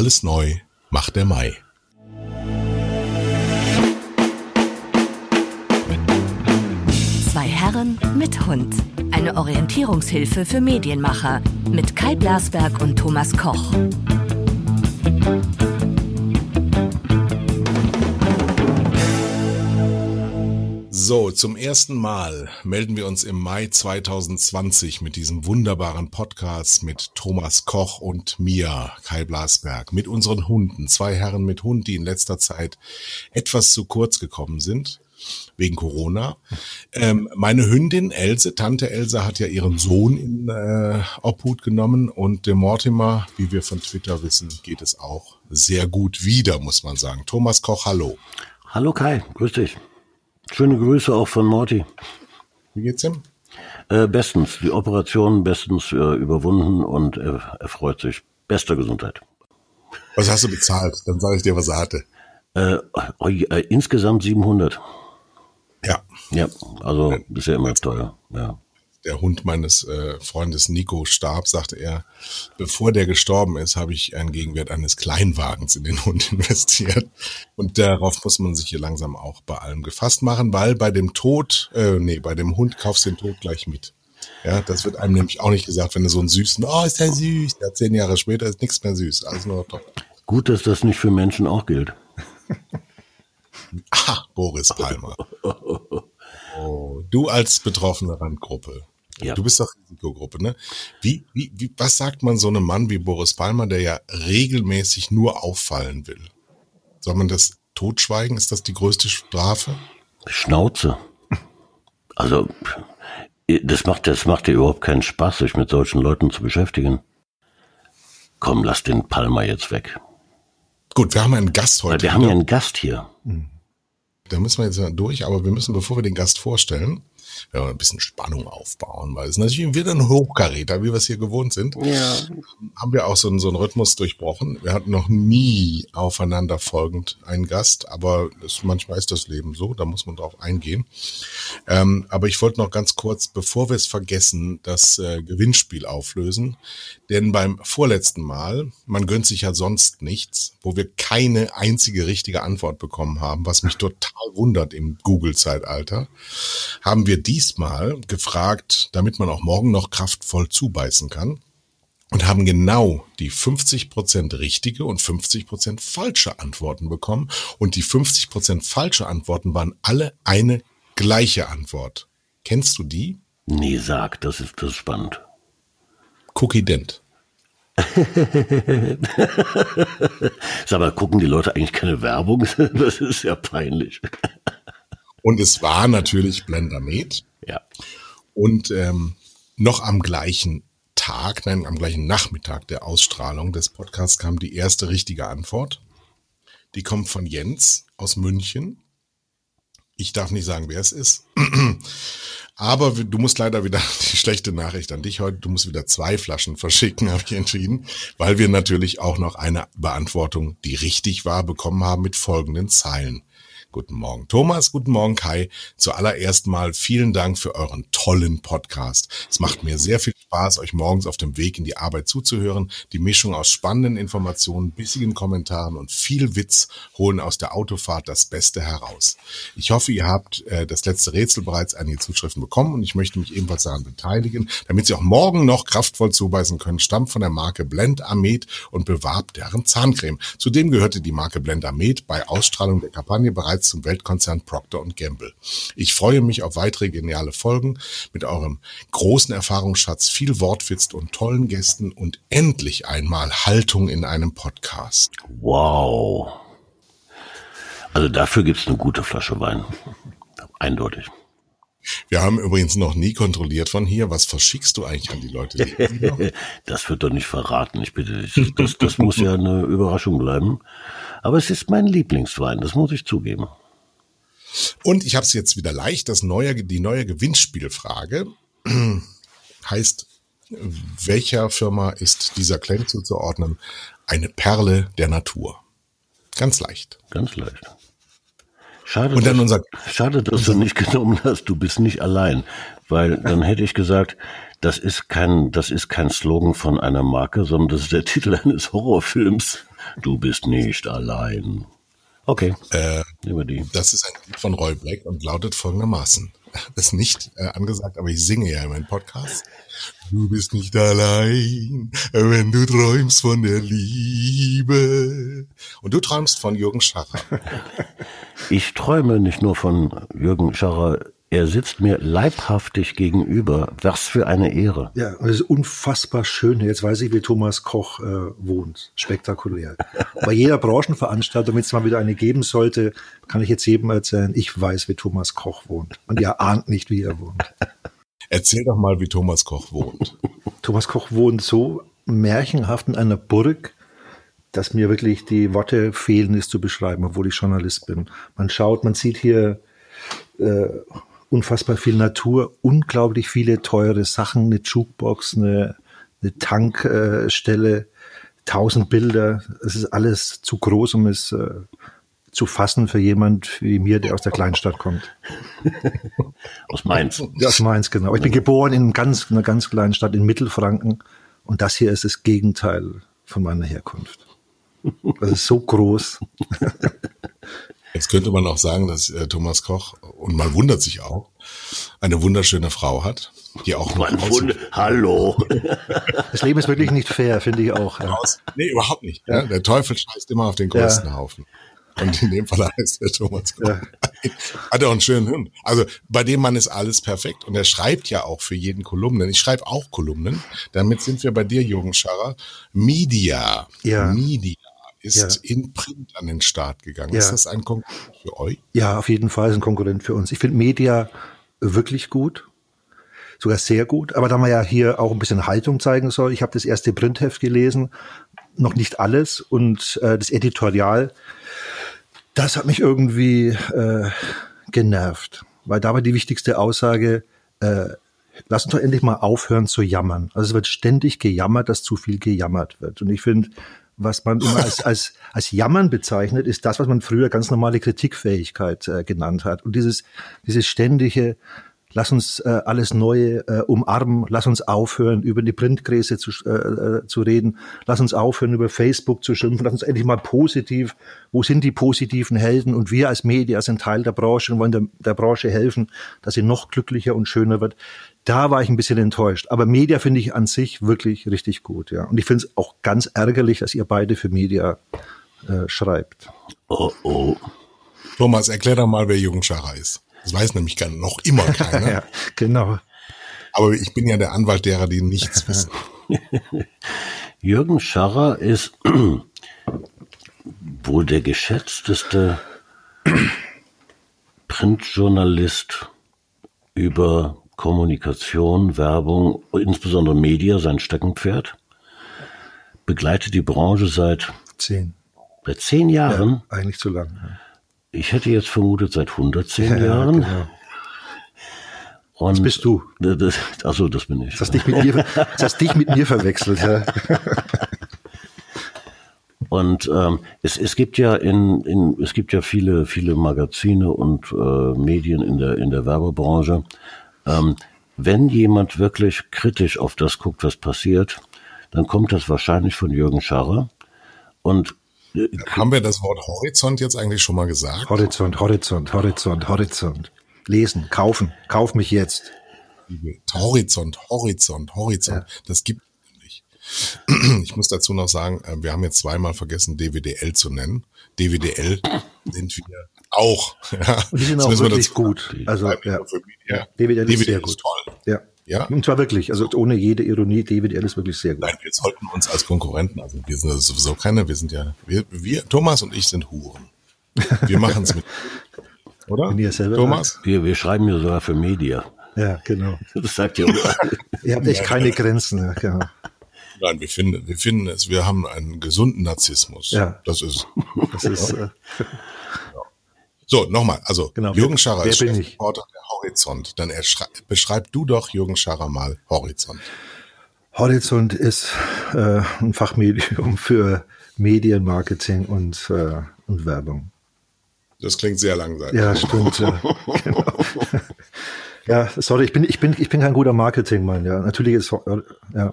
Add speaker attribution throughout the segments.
Speaker 1: Alles neu macht der Mai.
Speaker 2: Zwei Herren mit Hund. Eine Orientierungshilfe für Medienmacher mit Kai Blasberg und Thomas Koch.
Speaker 1: So, zum ersten Mal melden wir uns im Mai 2020 mit diesem wunderbaren Podcast mit Thomas Koch und mir, Kai Blasberg, mit unseren Hunden. Zwei Herren mit Hund, die in letzter Zeit etwas zu kurz gekommen sind wegen Corona. Ähm, meine Hündin Else, Tante Else, hat ja ihren Sohn in äh, Obhut genommen und dem Mortimer, wie wir von Twitter wissen, geht es auch sehr gut wieder, muss man sagen. Thomas Koch, hallo.
Speaker 3: Hallo Kai, grüß dich. Schöne Grüße auch von Morty.
Speaker 1: Wie geht's ihm?
Speaker 3: Äh, bestens. Die Operation bestens äh, überwunden und er, er freut sich. Bester Gesundheit.
Speaker 1: Was hast du bezahlt? Dann sage ich dir, was er hatte.
Speaker 3: Äh, äh, insgesamt 700.
Speaker 1: Ja.
Speaker 3: Ja, also ist ja immer teuer. Ja
Speaker 1: der Hund meines äh, Freundes Nico starb, sagte er, bevor der gestorben ist, habe ich einen Gegenwert eines Kleinwagens in den Hund investiert. Und darauf muss man sich hier langsam auch bei allem gefasst machen, weil bei dem Tod, äh, nee, bei dem Hund kaufst du den Tod gleich mit. Ja, das wird einem nämlich auch nicht gesagt, wenn du so einen süßen, oh, ist der süß. Ja, zehn Jahre später ist nichts mehr süß, alles nur top.
Speaker 3: Gut, dass das nicht für Menschen auch gilt.
Speaker 1: ah, Boris Palmer. Oh, du als betroffene Randgruppe. Ja. Du bist doch Risikogruppe, ne? Wie, wie, wie, was sagt man so einem Mann wie Boris Palmer, der ja regelmäßig nur auffallen will? Soll man das totschweigen? Ist das die größte Strafe?
Speaker 3: Schnauze. Also, das macht, das macht dir überhaupt keinen Spaß, sich mit solchen Leuten zu beschäftigen. Komm, lass den Palmer jetzt weg.
Speaker 1: Gut, wir haben einen Gast heute.
Speaker 3: Weil wir haben ja einen Gast hier.
Speaker 1: Da müssen wir jetzt durch, aber wir müssen, bevor wir den Gast vorstellen, wenn wir ein bisschen Spannung aufbauen, weil es natürlich wieder ein Hochkaräter, wie wir es hier gewohnt sind. Ja. Haben wir auch so einen, so einen Rhythmus durchbrochen. Wir hatten noch nie aufeinander folgend einen Gast, aber das, manchmal ist das Leben so, da muss man drauf eingehen. Ähm, aber ich wollte noch ganz kurz, bevor wir es vergessen, das äh, Gewinnspiel auflösen. Denn beim vorletzten Mal, man gönnt sich ja sonst nichts, wo wir keine einzige richtige Antwort bekommen haben, was mich total wundert im Google-Zeitalter, haben wir diesmal gefragt, damit man auch morgen noch kraftvoll zubeißen kann und haben genau die 50% richtige und 50% falsche Antworten bekommen. Und die 50% falsche Antworten waren alle eine gleiche Antwort. Kennst du die?
Speaker 3: Nee, sag, das ist, das spannend.
Speaker 1: Cookie Dent.
Speaker 3: Sag mal, gucken die Leute eigentlich keine Werbung? Das ist ja peinlich.
Speaker 1: Und es war natürlich Blendermed.
Speaker 3: Ja.
Speaker 1: Und ähm, noch am gleichen Tag, nein, am gleichen Nachmittag der Ausstrahlung des Podcasts kam die erste richtige Antwort. Die kommt von Jens aus München. Ich darf nicht sagen, wer es ist. Aber du musst leider wieder die schlechte Nachricht an dich heute. Du musst wieder zwei Flaschen verschicken, habe ich entschieden, weil wir natürlich auch noch eine Beantwortung, die richtig war, bekommen haben mit folgenden Zeilen. Guten Morgen Thomas, guten Morgen Kai. Zuallererst mal vielen Dank für euren tollen Podcast. Es macht mir sehr viel Spaß, euch morgens auf dem Weg in die Arbeit zuzuhören. Die Mischung aus spannenden Informationen, bissigen Kommentaren und viel Witz holen aus der Autofahrt das Beste heraus. Ich hoffe, ihr habt äh, das letzte Rätsel bereits einige Zuschriften bekommen und ich möchte mich ebenfalls daran beteiligen, damit Sie auch morgen noch kraftvoll zubeißen können. Stammt von der Marke Blend Amed und bewarb deren Zahncreme. Zudem gehörte die Marke Blend Amed bei Ausstrahlung der Kampagne bereits bereits zum Weltkonzern Procter Gamble. Ich freue mich auf weitere geniale Folgen mit eurem großen Erfahrungsschatz, viel Wortwitz und tollen Gästen und endlich einmal Haltung in einem Podcast.
Speaker 3: Wow. Also dafür gibt es eine gute Flasche Wein. Eindeutig.
Speaker 1: Wir haben übrigens noch nie kontrolliert von hier. Was verschickst du eigentlich an die Leute?
Speaker 3: das wird doch nicht verraten. Ich bitte dich. Das, das muss ja eine Überraschung bleiben. Aber es ist mein Lieblingswein, das muss ich zugeben.
Speaker 1: Und ich habe es jetzt wieder leicht. Das neue, die neue Gewinnspielfrage heißt, welcher Firma ist dieser Claim zuzuordnen? Eine Perle der Natur. Ganz leicht.
Speaker 3: Ganz leicht. Schade,
Speaker 1: Und dann dass, unser,
Speaker 3: schade, dass du nicht genommen hast. Du bist nicht allein, weil dann hätte ich gesagt, das ist kein, das ist kein Slogan von einer Marke, sondern das ist der Titel eines Horrorfilms Du bist nicht allein. Okay,
Speaker 1: Äh,
Speaker 3: wir die.
Speaker 1: das ist ein Lied von Roy Black und lautet folgendermaßen. Das ist nicht äh, angesagt, aber ich singe ja in meinem Podcast. Du bist nicht allein, wenn du träumst von der Liebe. Und du träumst von Jürgen Scharrer.
Speaker 3: Ich träume nicht nur von Jürgen Scharrer, er sitzt mir leibhaftig gegenüber. Was für eine Ehre.
Speaker 4: Ja, und es ist unfassbar schön. Jetzt weiß ich, wie Thomas Koch äh, wohnt. Spektakulär. Bei jeder Branchenveranstaltung, wenn es mal wieder eine geben sollte, kann ich jetzt jedem erzählen, ich weiß, wie Thomas Koch wohnt. Und ihr ahnt nicht, wie er wohnt.
Speaker 1: Erzähl doch mal, wie Thomas Koch wohnt.
Speaker 4: Thomas Koch wohnt so märchenhaft in einer Burg, dass mir wirklich die Worte fehlen, es zu beschreiben, obwohl ich Journalist bin. Man schaut, man sieht hier äh, unfassbar viel Natur, unglaublich viele teure Sachen, eine Jukebox, eine, eine Tankstelle, tausend Bilder. Es ist alles zu groß, um es äh, zu fassen für jemand wie mir, der aus der Kleinstadt kommt.
Speaker 3: Aus Mainz.
Speaker 4: Aus Mainz, genau. Ich bin geboren in, ganz, in einer ganz kleinen Stadt in Mittelfranken und das hier ist das Gegenteil von meiner Herkunft. Das ist so groß.
Speaker 1: Jetzt könnte man auch sagen, dass äh, Thomas Koch, und man wundert sich auch, eine wunderschöne Frau hat, die auch noch
Speaker 3: Mein Wunder. Hallo.
Speaker 4: Das Leben ist wirklich nicht fair, finde ich auch. Ja.
Speaker 1: Nee, überhaupt nicht. Ja. Der Teufel scheißt immer auf den größten Haufen. Und in dem Fall heißt der Thomas Koch.
Speaker 4: Ja.
Speaker 1: Hat er auch einen schönen Hund. Also bei dem Mann ist alles perfekt. Und er schreibt ja auch für jeden Kolumnen. Ich schreibe auch Kolumnen. Damit sind wir bei dir, Jürgen Scharrer. Media.
Speaker 4: Ja.
Speaker 1: Media ist
Speaker 4: Ja.
Speaker 1: in Print an den Start gegangen.
Speaker 4: Ja.
Speaker 1: Ist das ein Konkurrent für euch?
Speaker 4: Ja, auf jeden Fall ist ein Konkurrent für uns. Ich finde Media wirklich gut, sogar sehr gut. Aber da man ja hier auch ein bisschen Haltung zeigen soll, ich habe das erste Printheft gelesen, noch nicht alles und äh, das Editorial, das hat mich irgendwie äh, genervt, weil da war die wichtigste Aussage, äh, lass uns doch endlich mal aufhören zu jammern. Also es wird ständig gejammert, dass zu viel gejammert wird. Und ich finde, was man immer als, als, als Jammern bezeichnet, ist das, was man früher ganz normale Kritikfähigkeit äh, genannt hat. Und dieses, dieses ständige, lass uns äh, alles Neue äh, umarmen, lass uns aufhören, über die Printgräse zu, äh, äh, zu reden, lass uns aufhören, über Facebook zu schimpfen, lass uns endlich mal positiv, wo sind die positiven Helden? Und wir als Media sind Teil der Branche und wollen der, der Branche helfen, dass sie noch glücklicher und schöner wird. Da war ich ein bisschen enttäuscht. Aber Media finde ich an sich wirklich richtig gut, ja. Und ich finde es auch ganz ärgerlich, dass ihr beide für Media äh, schreibt.
Speaker 3: Oh, oh.
Speaker 1: Thomas, erklär doch mal, wer Jürgen Scharrer ist. Das weiß nämlich gar noch immer keiner.
Speaker 4: Ja, genau.
Speaker 1: Aber ich bin ja der Anwalt derer, die nichts wissen.
Speaker 3: Jürgen Scharrer ist wohl der geschätzteste Printjournalist über Kommunikation, Werbung, insbesondere Media, sein Steckenpferd. Begleitet die Branche seit,
Speaker 4: Zehn.
Speaker 3: seit zehn Jahren.
Speaker 4: Ja, eigentlich zu lang. Ja.
Speaker 3: Ich hätte jetzt vermutet seit 110
Speaker 4: Ja,
Speaker 3: Jahren.
Speaker 4: genau.
Speaker 3: Und
Speaker 4: Das bist du.
Speaker 3: Das, das, achso, das bin ich.
Speaker 4: Das hast dich mit mir, das hast dich mit mir verwechselt. Ja.
Speaker 3: Und ähm, es, es gibt ja in, in es gibt ja viele viele Magazine und äh, Medien in der in der Werbebranche. Ähm, wenn jemand wirklich kritisch auf das guckt, was passiert, dann kommt das wahrscheinlich von Jürgen Scharrer. Und äh,
Speaker 1: Haben wir das Wort Horizont jetzt eigentlich schon mal gesagt?
Speaker 4: Horizont, Horizont, Horizont, Horizont. Lesen, kaufen, kauf mich jetzt.
Speaker 1: Horizont, Horizont, Horizont. Das gibt. Ich muss dazu noch sagen, äh, wir haben jetzt zweimal vergessen, DWDL zu nennen. DWDL sind wir auch. Ja.
Speaker 4: Und die sind
Speaker 1: Das
Speaker 4: auch wirklich gut. Also, ja.
Speaker 1: für Media.
Speaker 4: DWDL ist sehr gut.
Speaker 1: toll.
Speaker 4: Ja.
Speaker 1: Ja?
Speaker 4: Und zwar wirklich, also ohne jede Ironie, DWDL ist wirklich sehr gut.
Speaker 1: Nein, wir sollten uns als Konkurrenten, also wir sind sowieso keine, wir sind ja, wir, wir Thomas und ich sind Huren. Wir machen es mit. Oder?
Speaker 4: Ihr
Speaker 1: Thomas?
Speaker 3: wir, wir schreiben ja sogar für Media.
Speaker 4: Ja, genau.
Speaker 3: Das sagt ja überall.
Speaker 4: Ihr habt echt keine Grenzen. Ja, genau.
Speaker 1: Nein, wir finden, wir finden es, wir haben einen gesunden Narzissmus.
Speaker 4: Ja.
Speaker 1: Das ist.
Speaker 4: Das ist, äh,
Speaker 1: So, nochmal, also
Speaker 4: Genau,
Speaker 1: Jürgen Scharrer ist? Chefreporter der Horizont. Dann beschreib du doch Jürgen Scharrer mal Horizont.
Speaker 4: Horizont ist äh, ein Fachmedium für Medienmarketing und, äh, und Werbung.
Speaker 1: Das klingt sehr langsam.
Speaker 4: Ja, stimmt. Ja, genau. ja sorry, ich bin, ich, bin, ich bin kein guter Marketingmann. Ja, natürlich ist ja,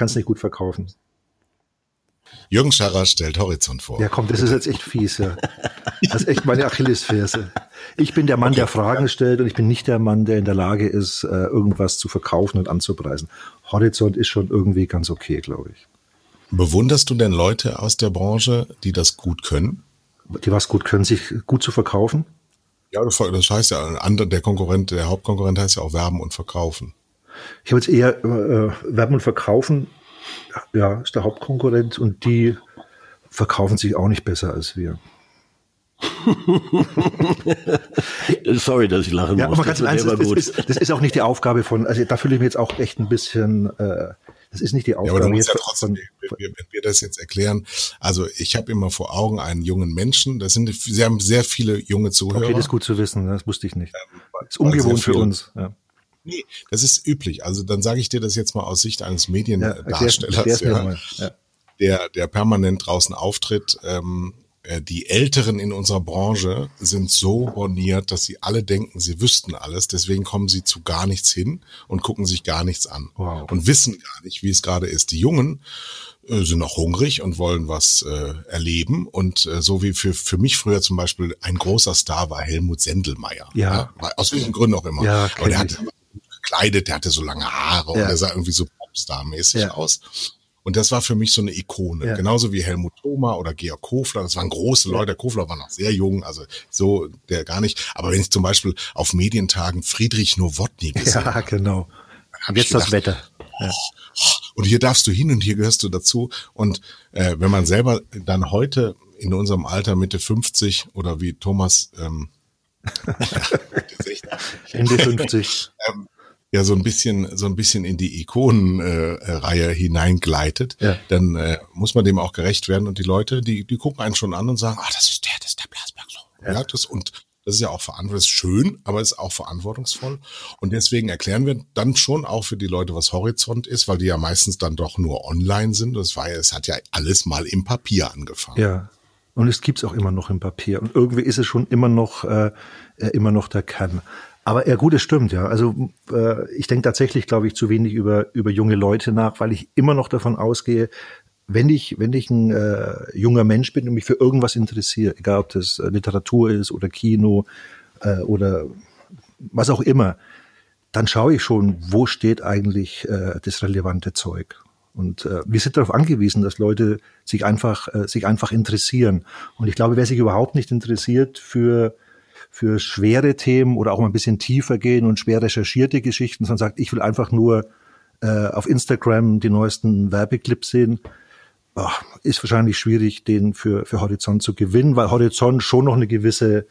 Speaker 4: kann es nicht gut verkaufen.
Speaker 1: Jürgen Scharrer stellt Horizont vor.
Speaker 4: Ja, komm, das ist jetzt echt fies, ja. Das ist echt meine Achillesferse. Ich bin der Mann, der Fragen stellt und ich bin nicht der Mann, der in der Lage ist, äh, irgendwas zu verkaufen und anzupreisen. Horizont ist schon irgendwie ganz okay, glaube ich.
Speaker 1: Bewunderst du denn Leute aus der Branche, die das gut können?
Speaker 4: Die was gut können, sich gut zu verkaufen?
Speaker 1: Ja, das heißt ja, der Konkurrent, der Hauptkonkurrent heißt ja auch werben und verkaufen.
Speaker 4: Ich habe jetzt eher äh, werben und verkaufen, ja, ist der Hauptkonkurrent und die verkaufen sich auch nicht besser als wir.
Speaker 3: Sorry, dass ich lachen
Speaker 4: ja,
Speaker 3: muss.
Speaker 4: Aber ganz das, das, das, ist, das ist auch nicht die Aufgabe von, also da fühle ich mich jetzt auch echt ein bisschen, äh, das ist nicht die Aufgabe. Ja, aber du musst ja
Speaker 1: trotzdem, von, wenn wir das jetzt erklären, also ich habe immer vor Augen einen jungen Menschen, das sind sehr, sehr viele junge Zuhörer. Okay,
Speaker 4: das ist gut zu wissen, das wusste ich nicht. das ist ungewohnt für uns. Ja.
Speaker 1: Nee, das ist üblich. Also dann sage ich dir das jetzt mal aus Sicht eines Mediendarstellers, ja, ja, der, der permanent draußen auftritt. Ähm, äh, die Älteren in unserer Branche sind so borniert, dass sie alle denken, sie wüssten alles. Deswegen kommen sie zu gar nichts hin und gucken sich gar nichts an wow. und wissen gar nicht, wie es gerade ist. Die Jungen äh, sind noch hungrig und wollen was äh, erleben. Und äh, so wie für, für mich früher zum Beispiel ein großer Star war Helmut Sendelmeier.
Speaker 4: Ja.
Speaker 1: ja aus welchen Gründen auch immer.
Speaker 4: Ja,
Speaker 1: Aber der hatte gekleidet, der hatte so lange Haare ja. und er sah irgendwie so Popstar-mäßig ja. aus. Und das war für mich so eine Ikone. Ja. Genauso wie Helmut Thoma oder Georg Kofler. Das waren große Leute. Der Kofler war noch sehr jung, also so der gar nicht. Aber wenn ich zum Beispiel auf Medientagen Friedrich Nowotny gesehen
Speaker 4: Ja, genau. Und jetzt gedacht, das Wetter. Ja.
Speaker 1: Und hier darfst du hin und hier gehörst du dazu. Und äh, wenn man selber dann heute in unserem Alter Mitte 50 oder wie Thomas ähm,
Speaker 4: Ende 50.
Speaker 1: ähm, ja so ein bisschen so ein bisschen in die Ikonenreihe äh, hineingleitet, ja. dann äh, muss man dem auch gerecht werden und die Leute, die die gucken einen schon an und sagen, ah, das ist der, das ist der Blasberg so. Ja. ja, das und das ist ja auch verantwortungsvoll, schön, aber es ist auch verantwortungsvoll. Und deswegen erklären wir dann schon auch für die Leute, was Horizont ist, weil die ja meistens dann doch nur online sind. Das war ja, es hat ja alles mal im Papier angefangen.
Speaker 4: Ja. Und es gibt's auch immer noch im Papier. Und irgendwie ist es schon immer noch, äh, äh immer noch der Kern. Aber ja, gut, es stimmt, ja. Also äh, ich denke tatsächlich, glaube ich, zu wenig über, über junge Leute nach, weil ich immer noch davon ausgehe, wenn ich, wenn ich ein äh, junger Mensch bin und mich für irgendwas interessiere, egal ob das äh, Literatur ist oder Kino äh, oder was auch immer, dann schaue ich schon, wo steht eigentlich äh, das relevante Zeug. Und äh, wir sind darauf angewiesen, dass Leute sich einfach, äh, sich einfach interessieren. Und ich glaube, wer sich überhaupt nicht interessiert für für schwere Themen oder auch mal ein bisschen tiefer gehen und schwer recherchierte Geschichten, sondern sagt, ich will einfach nur äh, auf Instagram die neuesten Werbeclips sehen, ach, ist wahrscheinlich schwierig, den für, für Horizont zu gewinnen, weil Horizont schon noch eine gewisse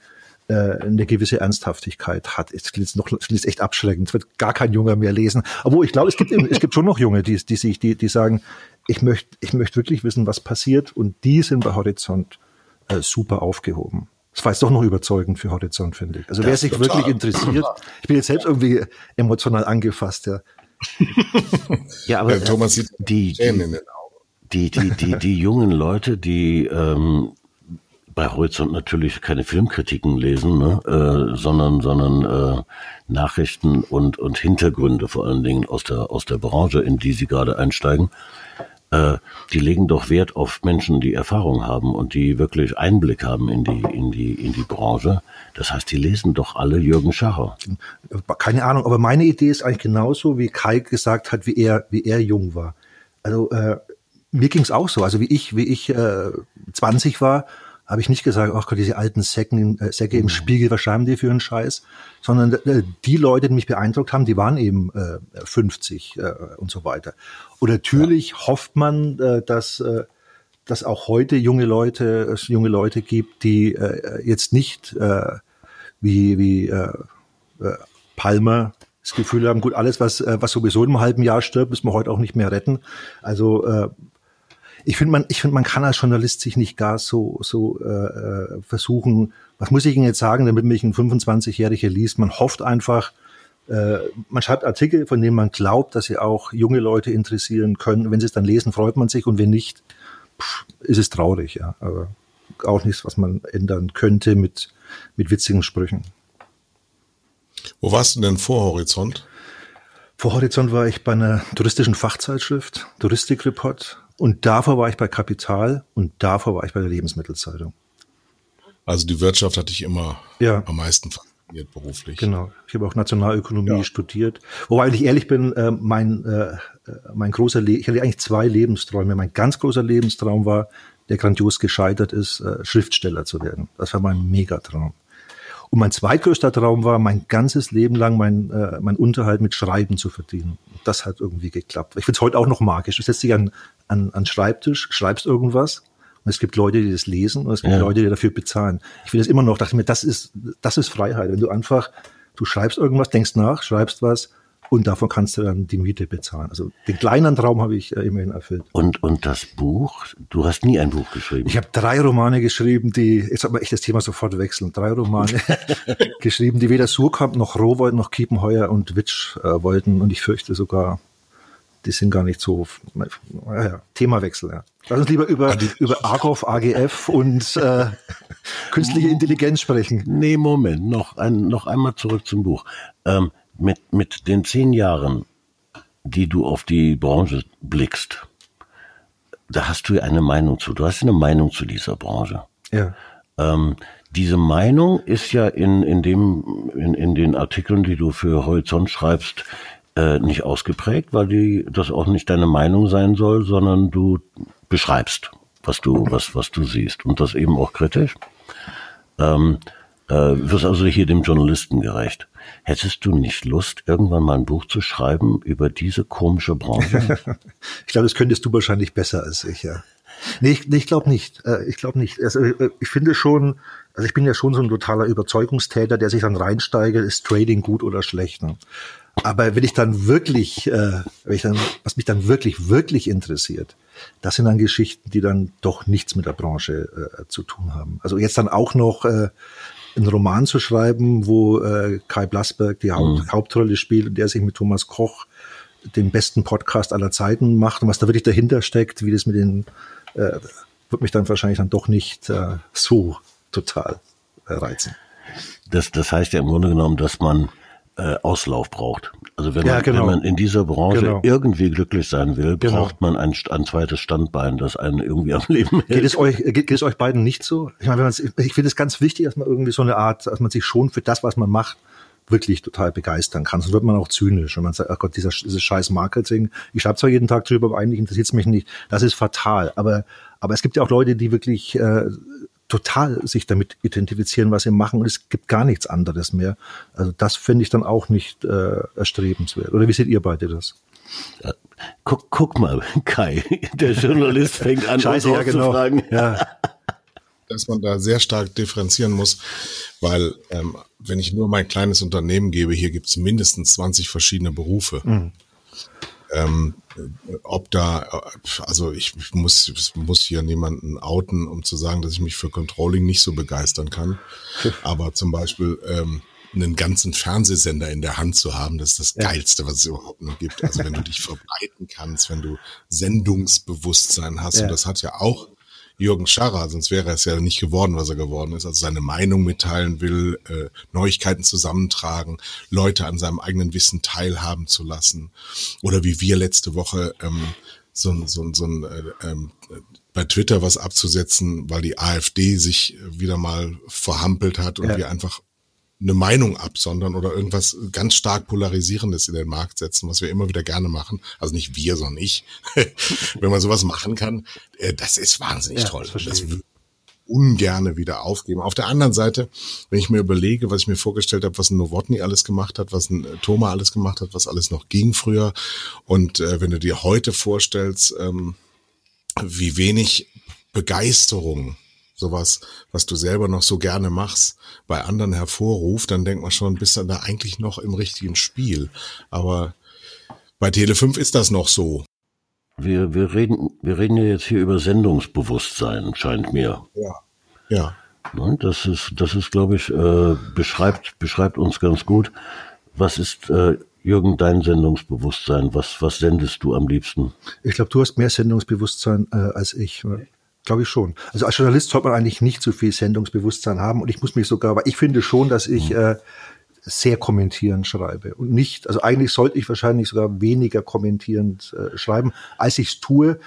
Speaker 4: äh, eine gewisse Ernsthaftigkeit hat. Es klingt noch es klingt echt abschreckend. Es wird gar kein Junger mehr lesen. Aber ich glaube, es gibt es gibt schon noch Junge, die die sich die die sagen, ich möchte ich möchte wirklich wissen, was passiert und die sind bei Horizont äh, super aufgehoben. Das war jetzt doch noch überzeugend für Horizont, finde ich. Also wer sich total. wirklich interessiert, ich bin jetzt selbst irgendwie emotional angefasst, ja.
Speaker 3: ja, aber ja, Thomas sieht die, die, die, die, die, jungen Leute, die ähm, bei Horizont natürlich keine Filmkritiken lesen, ne, äh, sondern, sondern äh, Nachrichten und, und Hintergründe vor allen Dingen aus der, aus der Branche, in die sie gerade einsteigen äh, die legen doch Wert auf Menschen, die Erfahrung haben und die wirklich Einblick haben in die, in die, in die Branche. Das heißt, die lesen doch alle Jürgen Schacher.
Speaker 4: Keine Ahnung, aber meine Idee ist eigentlich genauso, wie Kai gesagt hat, wie er, wie er jung war. Also äh, mir ging's auch so. Also wie ich, wie ich äh, 20 war, habe ich nicht gesagt, ach Gott, diese alten Säcken, äh, Säcke im mhm. Spiegel, was schreiben die für einen Scheiß? Sondern äh, die Leute, die mich beeindruckt haben, die waren eben äh, 50 äh, und so weiter. Und natürlich ja. hofft man, äh, dass, äh, dass auch heute junge Leute, es junge Leute gibt, die äh, jetzt nicht wie, wie Palmer das Gefühl haben, gut, alles, was, was sowieso in einem halben Jahr stirbt, müssen wir heute auch nicht mehr retten. Also ich finde, man, ich finde, man kann als Journalist sich nicht gar so, so versuchen, was muss ich Ihnen jetzt sagen, damit mich ein 25-Jähriger liest. Man hofft einfach, man schreibt Artikel, von denen man glaubt, dass sie auch junge Leute interessieren können. Wenn sie es dann lesen, freut man sich und wenn nicht, pff, ist es traurig, ja. Aber auch nichts, was man ändern könnte mit, mit witzigen Sprüchen.
Speaker 1: Wo warst du denn vor Horizont?
Speaker 4: Vor Horizont war ich bei einer touristischen Fachzeitschrift, Touristikreport. Und davor war ich bei Kapital und davor war ich bei der Lebensmittelzeitung.
Speaker 1: Also die Wirtschaft hatte ich immer
Speaker 4: ja.
Speaker 1: am meisten fasziniert beruflich.
Speaker 4: Genau. Ich habe auch Nationalökonomie ja. studiert. Wobei, wenn ich ehrlich bin, äh, mein, äh, mein großer, Le ich hatte eigentlich zwei Lebensträume. Mein ganz großer Lebenstraum war, der grandios gescheitert ist, äh, Schriftsteller zu werden. Das war mein Megatraum. Und mein zweitgrößter Traum war, mein ganzes Leben lang mein, äh, mein Unterhalt mit Schreiben zu verdienen. Das hat irgendwie geklappt. Ich finde es heute auch noch magisch. Du setzt dich an, an, an Schreibtisch, schreibst irgendwas und es gibt Leute, die das lesen und es gibt ja. Leute, die dafür bezahlen. Ich finde das immer noch, dachte mir, das ist, das ist Freiheit. Wenn du einfach, du schreibst irgendwas, denkst nach, schreibst was und davon kannst du dann die Miete bezahlen. Also den kleinen Traum habe ich äh, immerhin erfüllt.
Speaker 3: Und, und das Buch, du hast nie ein Buch geschrieben.
Speaker 4: Ich habe drei Romane geschrieben, die, jetzt hat man echt das Thema sofort wechseln, drei Romane geschrieben, die weder Surkamp noch Rowold noch Kiepenheuer und Witsch äh, wollten und ich fürchte sogar, die sind gar nicht so, naja, Themawechsel, ja. Lass uns lieber über, über AGOF, AGF und äh, künstliche Intelligenz sprechen.
Speaker 3: Nee, Moment, noch, ein, noch einmal zurück zum Buch. Ähm, mit, mit den zehn Jahren, die du auf die Branche blickst, da hast du ja eine Meinung zu. Du hast eine Meinung zu dieser Branche.
Speaker 4: Ja.
Speaker 3: Ähm, diese Meinung ist ja in, in, dem, in, in den Artikeln, die du für Horizont schreibst, äh, nicht ausgeprägt, weil die, das auch nicht deine Meinung sein soll, sondern du beschreibst, was du, was, was du siehst. Und das eben auch kritisch. Ähm, äh, wirst also hier dem Journalisten gerecht. Hättest du nicht Lust, irgendwann mal ein Buch zu schreiben über diese komische Branche?
Speaker 4: ich glaube, das könntest du wahrscheinlich besser als ich, ja. Nee, ich, nee, ich glaube nicht. Äh, ich glaube nicht. Also, äh, ich finde schon, also ich bin ja schon so ein totaler Überzeugungstäter, der sich dann reinsteigert, ist Trading gut oder schlecht. Ne? Aber wenn ich dann wirklich, äh, wenn ich dann, was mich dann wirklich, wirklich interessiert, das sind dann Geschichten, die dann doch nichts mit der Branche äh, zu tun haben. Also jetzt dann auch noch äh, einen Roman zu schreiben, wo äh, Kai Blasberg die Haupt, mhm. Hauptrolle spielt und der sich mit Thomas Koch den besten Podcast aller Zeiten macht und was da wirklich dahinter steckt, wie das mit den, äh, wird mich dann wahrscheinlich dann doch nicht äh, so total äh, reizen.
Speaker 3: Das, das heißt ja im Grunde genommen, dass man äh, Auslauf braucht. Also wenn, ja, man, genau. wenn man in dieser Branche genau. irgendwie glücklich sein will, genau. braucht man ein, ein zweites Standbein, das einen irgendwie am Leben
Speaker 4: hält. Geht es euch, geht, geht es euch beiden nicht so? Ich meine, wenn ich finde es ganz wichtig, dass man irgendwie so eine Art, dass man sich schon für das, was man macht, wirklich total begeistern kann. Sonst wird man auch zynisch, wenn man sagt, ach Gott, dieser, dieses scheiß Marketing. Ich schreibe zwar jeden Tag drüber, aber eigentlich interessiert es mich nicht. Das ist fatal. Aber, aber es gibt ja auch Leute, die wirklich äh, total sich damit identifizieren, was sie machen und es gibt gar nichts anderes mehr. Also das finde ich dann auch nicht äh, erstrebenswert. Oder wie seht ihr beide das?
Speaker 3: Ja, guck, guck mal, Kai, der Journalist fängt an, Scheiße, uns ja, genau. fragen. Ja.
Speaker 1: Dass man da sehr stark differenzieren muss, weil ähm, wenn ich nur mein kleines Unternehmen gebe, hier gibt es mindestens 20 verschiedene Berufe. Mhm. Ähm, ob da, also ich muss, muss hier niemanden outen, um zu sagen, dass ich mich für Controlling nicht so begeistern kann. Aber zum Beispiel ähm, einen ganzen Fernsehsender in der Hand zu haben, das ist das ja. Geilste, was es überhaupt noch gibt. Also wenn du dich verbreiten kannst, wenn du Sendungsbewusstsein hast, ja. und das hat ja auch Jürgen Scharrer, sonst wäre es ja nicht geworden, was er geworden ist. Also seine Meinung mitteilen will, äh, Neuigkeiten zusammentragen, Leute an seinem eigenen Wissen teilhaben zu lassen. Oder wie wir letzte Woche ähm, so, so, so ein äh, ähm, bei Twitter was abzusetzen, weil die AfD sich wieder mal verhampelt hat und ja. wir einfach eine Meinung absondern oder irgendwas ganz stark Polarisierendes in den Markt setzen, was wir immer wieder gerne machen. Also nicht wir, sondern ich. Wenn man sowas machen kann, äh, das ist wahnsinnig ja, toll. Das, das ungerne wieder aufgeben. Auf der anderen Seite, wenn ich mir überlege, was ich mir vorgestellt habe, was ein Nowotny alles gemacht hat, was ein äh, Thoma alles gemacht hat, was alles noch ging früher und äh, wenn du dir heute vorstellst, ähm, wie wenig Begeisterung sowas, was du selber noch so gerne machst, bei anderen hervorruft, dann denkt man schon, bist du da eigentlich noch im richtigen Spiel. Aber bei Tele5 ist das noch so.
Speaker 3: Wir, wir reden, wir reden ja jetzt hier über Sendungsbewusstsein, scheint mir.
Speaker 1: Ja. Ja.
Speaker 3: Das ist, das ist, glaube ich, äh, beschreibt, beschreibt uns ganz gut. Was ist, äh, Jürgen, dein Sendungsbewusstsein? Was, was sendest du am liebsten?
Speaker 4: Ich glaube, du hast mehr Sendungsbewusstsein äh, als ich. Glaube ich schon. Also als Journalist sollte man eigentlich nicht so viel Sendungsbewusstsein haben und ich muss mich sogar, aber ich finde schon, dass ich, mhm. äh, sehr kommentierend schreibe und nicht, also eigentlich sollte ich wahrscheinlich sogar weniger kommentierend äh, schreiben, als ich es tue.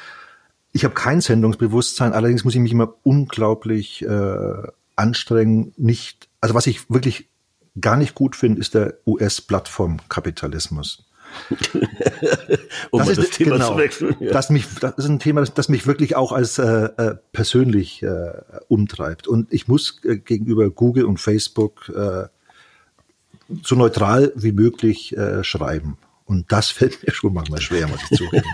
Speaker 4: Ich habe kein Sendungsbewusstsein, allerdings muss ich mich immer unglaublich äh, anstrengen, nicht, also was ich wirklich gar nicht gut finde, ist der US-Plattformkapitalismus. Um das, ist, das Thema genau, zu wechseln. Ja. Das, mich, das ist ein Thema, das, das mich wirklich auch als äh, äh, persönlich äh, umtreibt. Und ich muss äh, gegenüber Google und Facebook äh, so neutral wie möglich äh, schreiben. Und das fällt mir schon manchmal schwer, muss ich zugeben.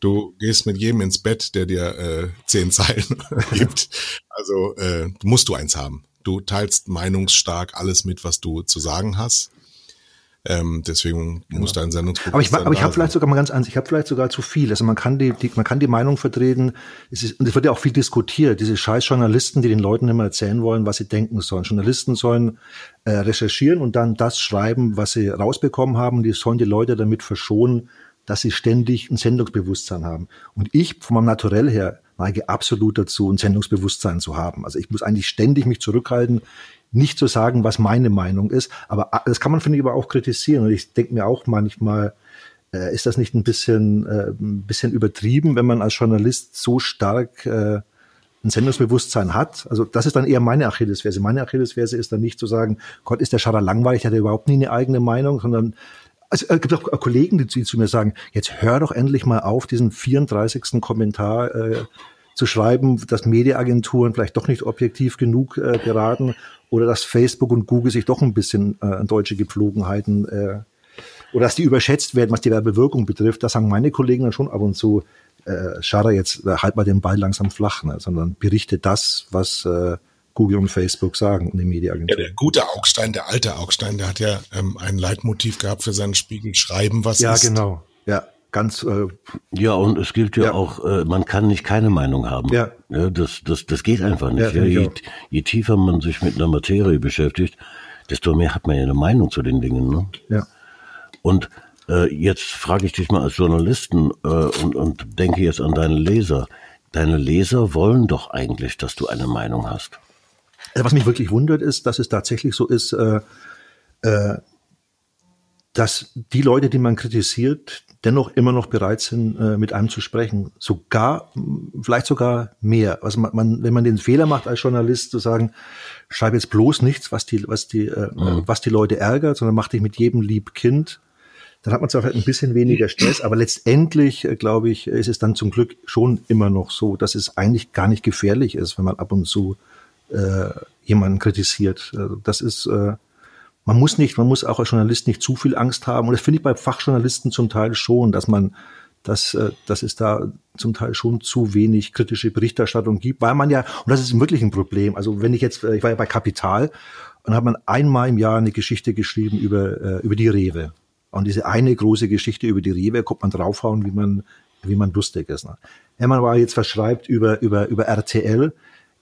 Speaker 1: Du gehst mit jedem ins Bett, der dir äh, zehn Zeilen gibt. Also äh, musst du eins haben. Du teilst meinungsstark alles mit, was du zu sagen hast. Ähm, deswegen genau. muss dein Sendungsbuch.
Speaker 4: Aber ich, aber ich habe vielleicht sogar mal ganz anders, ich habe vielleicht sogar zu viel. Also man kann die, die man kann die Meinung vertreten. Es ist, und es wird ja auch viel diskutiert. Diese scheiß Journalisten, die den Leuten immer erzählen wollen, was sie denken sollen. Journalisten sollen äh, recherchieren und dann das schreiben, was sie rausbekommen haben. Die sollen die Leute damit verschonen, dass sie ständig ein Sendungsbewusstsein haben. Und ich von meinem Naturell her neige absolut dazu, ein Sendungsbewusstsein zu haben. Also ich muss eigentlich ständig mich zurückhalten, nicht zu sagen, was meine Meinung ist. Aber das kann man, finde ich, aber auch kritisieren. Und ich denke mir auch manchmal, äh, ist das nicht ein bisschen, äh, ein bisschen übertrieben, wenn man als Journalist so stark äh, ein Sendungsbewusstsein hat. Also das ist dann eher meine Achillesferse. Meine Achillesferse ist dann nicht zu sagen, Gott, ist der Scharrer langweilig, hat er überhaupt nie eine eigene Meinung, sondern also, es gibt auch Kollegen, die zu, mir sagen, jetzt hör doch endlich mal auf, diesen 34. Kommentar äh, zu schreiben, dass Mediaagenturen vielleicht doch nicht objektiv genug äh, beraten oder dass Facebook und Google sich doch ein bisschen äh, an deutsche Gepflogenheiten äh, oder dass die überschätzt werden, was die Werbewirkung betrifft. Da sagen meine Kollegen dann schon ab und zu, äh, Schara, jetzt äh, halt mal den Ball langsam flach, ne? sondern berichte das, was äh, Google und Facebook sagen und die Mediaagenturen.
Speaker 1: Ja, der gute Augstein, der alte Augstein, der hat ja ähm, ein Leitmotiv gehabt für seinen Spiegel, schreiben, was
Speaker 4: ja,
Speaker 1: ist.
Speaker 4: Ja, genau. Ja, ganz. Äh,
Speaker 3: ja, und es gilt ja, ja, auch, äh, man kann nicht keine Meinung haben. Ja. ja das, das, das geht einfach nicht. Ja, je, je, tiefer man sich mit einer Materie beschäftigt, desto mehr hat man ja eine Meinung zu den Dingen. Ne? Ja. Und äh, jetzt frage ich dich mal als Journalisten äh, und, und denke jetzt an deine Leser. Deine Leser wollen doch eigentlich, dass du eine Meinung hast.
Speaker 4: Also was mich wirklich wundert, ist, dass es tatsächlich so ist, äh, äh, dass die Leute, die man kritisiert, dennoch immer noch bereit sind, äh, mit einem zu sprechen. Sogar, vielleicht sogar mehr. Also man, man, wenn man den Fehler macht als Journalist zu sagen, schreib jetzt bloß nichts, was die, was die, mhm. was die Leute ärgert, sondern mach dich mit jedem lieb Kind, dann hat man zwar halt ein bisschen weniger Stress, aber letztendlich, äh, glaube ich, ist es dann zum Glück schon immer noch so, dass es eigentlich gar nicht gefährlich ist, wenn man ab und zu äh, jemanden kritisiert. Also das ist, äh, man muss nicht, man muss auch als Journalist nicht zu viel Angst haben. Und das finde ich bei Fachjournalisten zum Teil schon, dass man, dass, äh, dass es da zum Teil schon zu wenig kritische Berichterstattung gibt, weil man ja, und das ist wirklich ein Problem. Also wenn ich jetzt, äh, ich war ja bei Kapital und hat man einmal im Jahr eine Geschichte geschrieben über, äh, über die Rewe. Und diese eine große Geschichte über die Rewe kommt man draufhauen, wie man, wie man lustig ist. Ne? Wenn man aber jetzt verschreibt über, über, über RTL,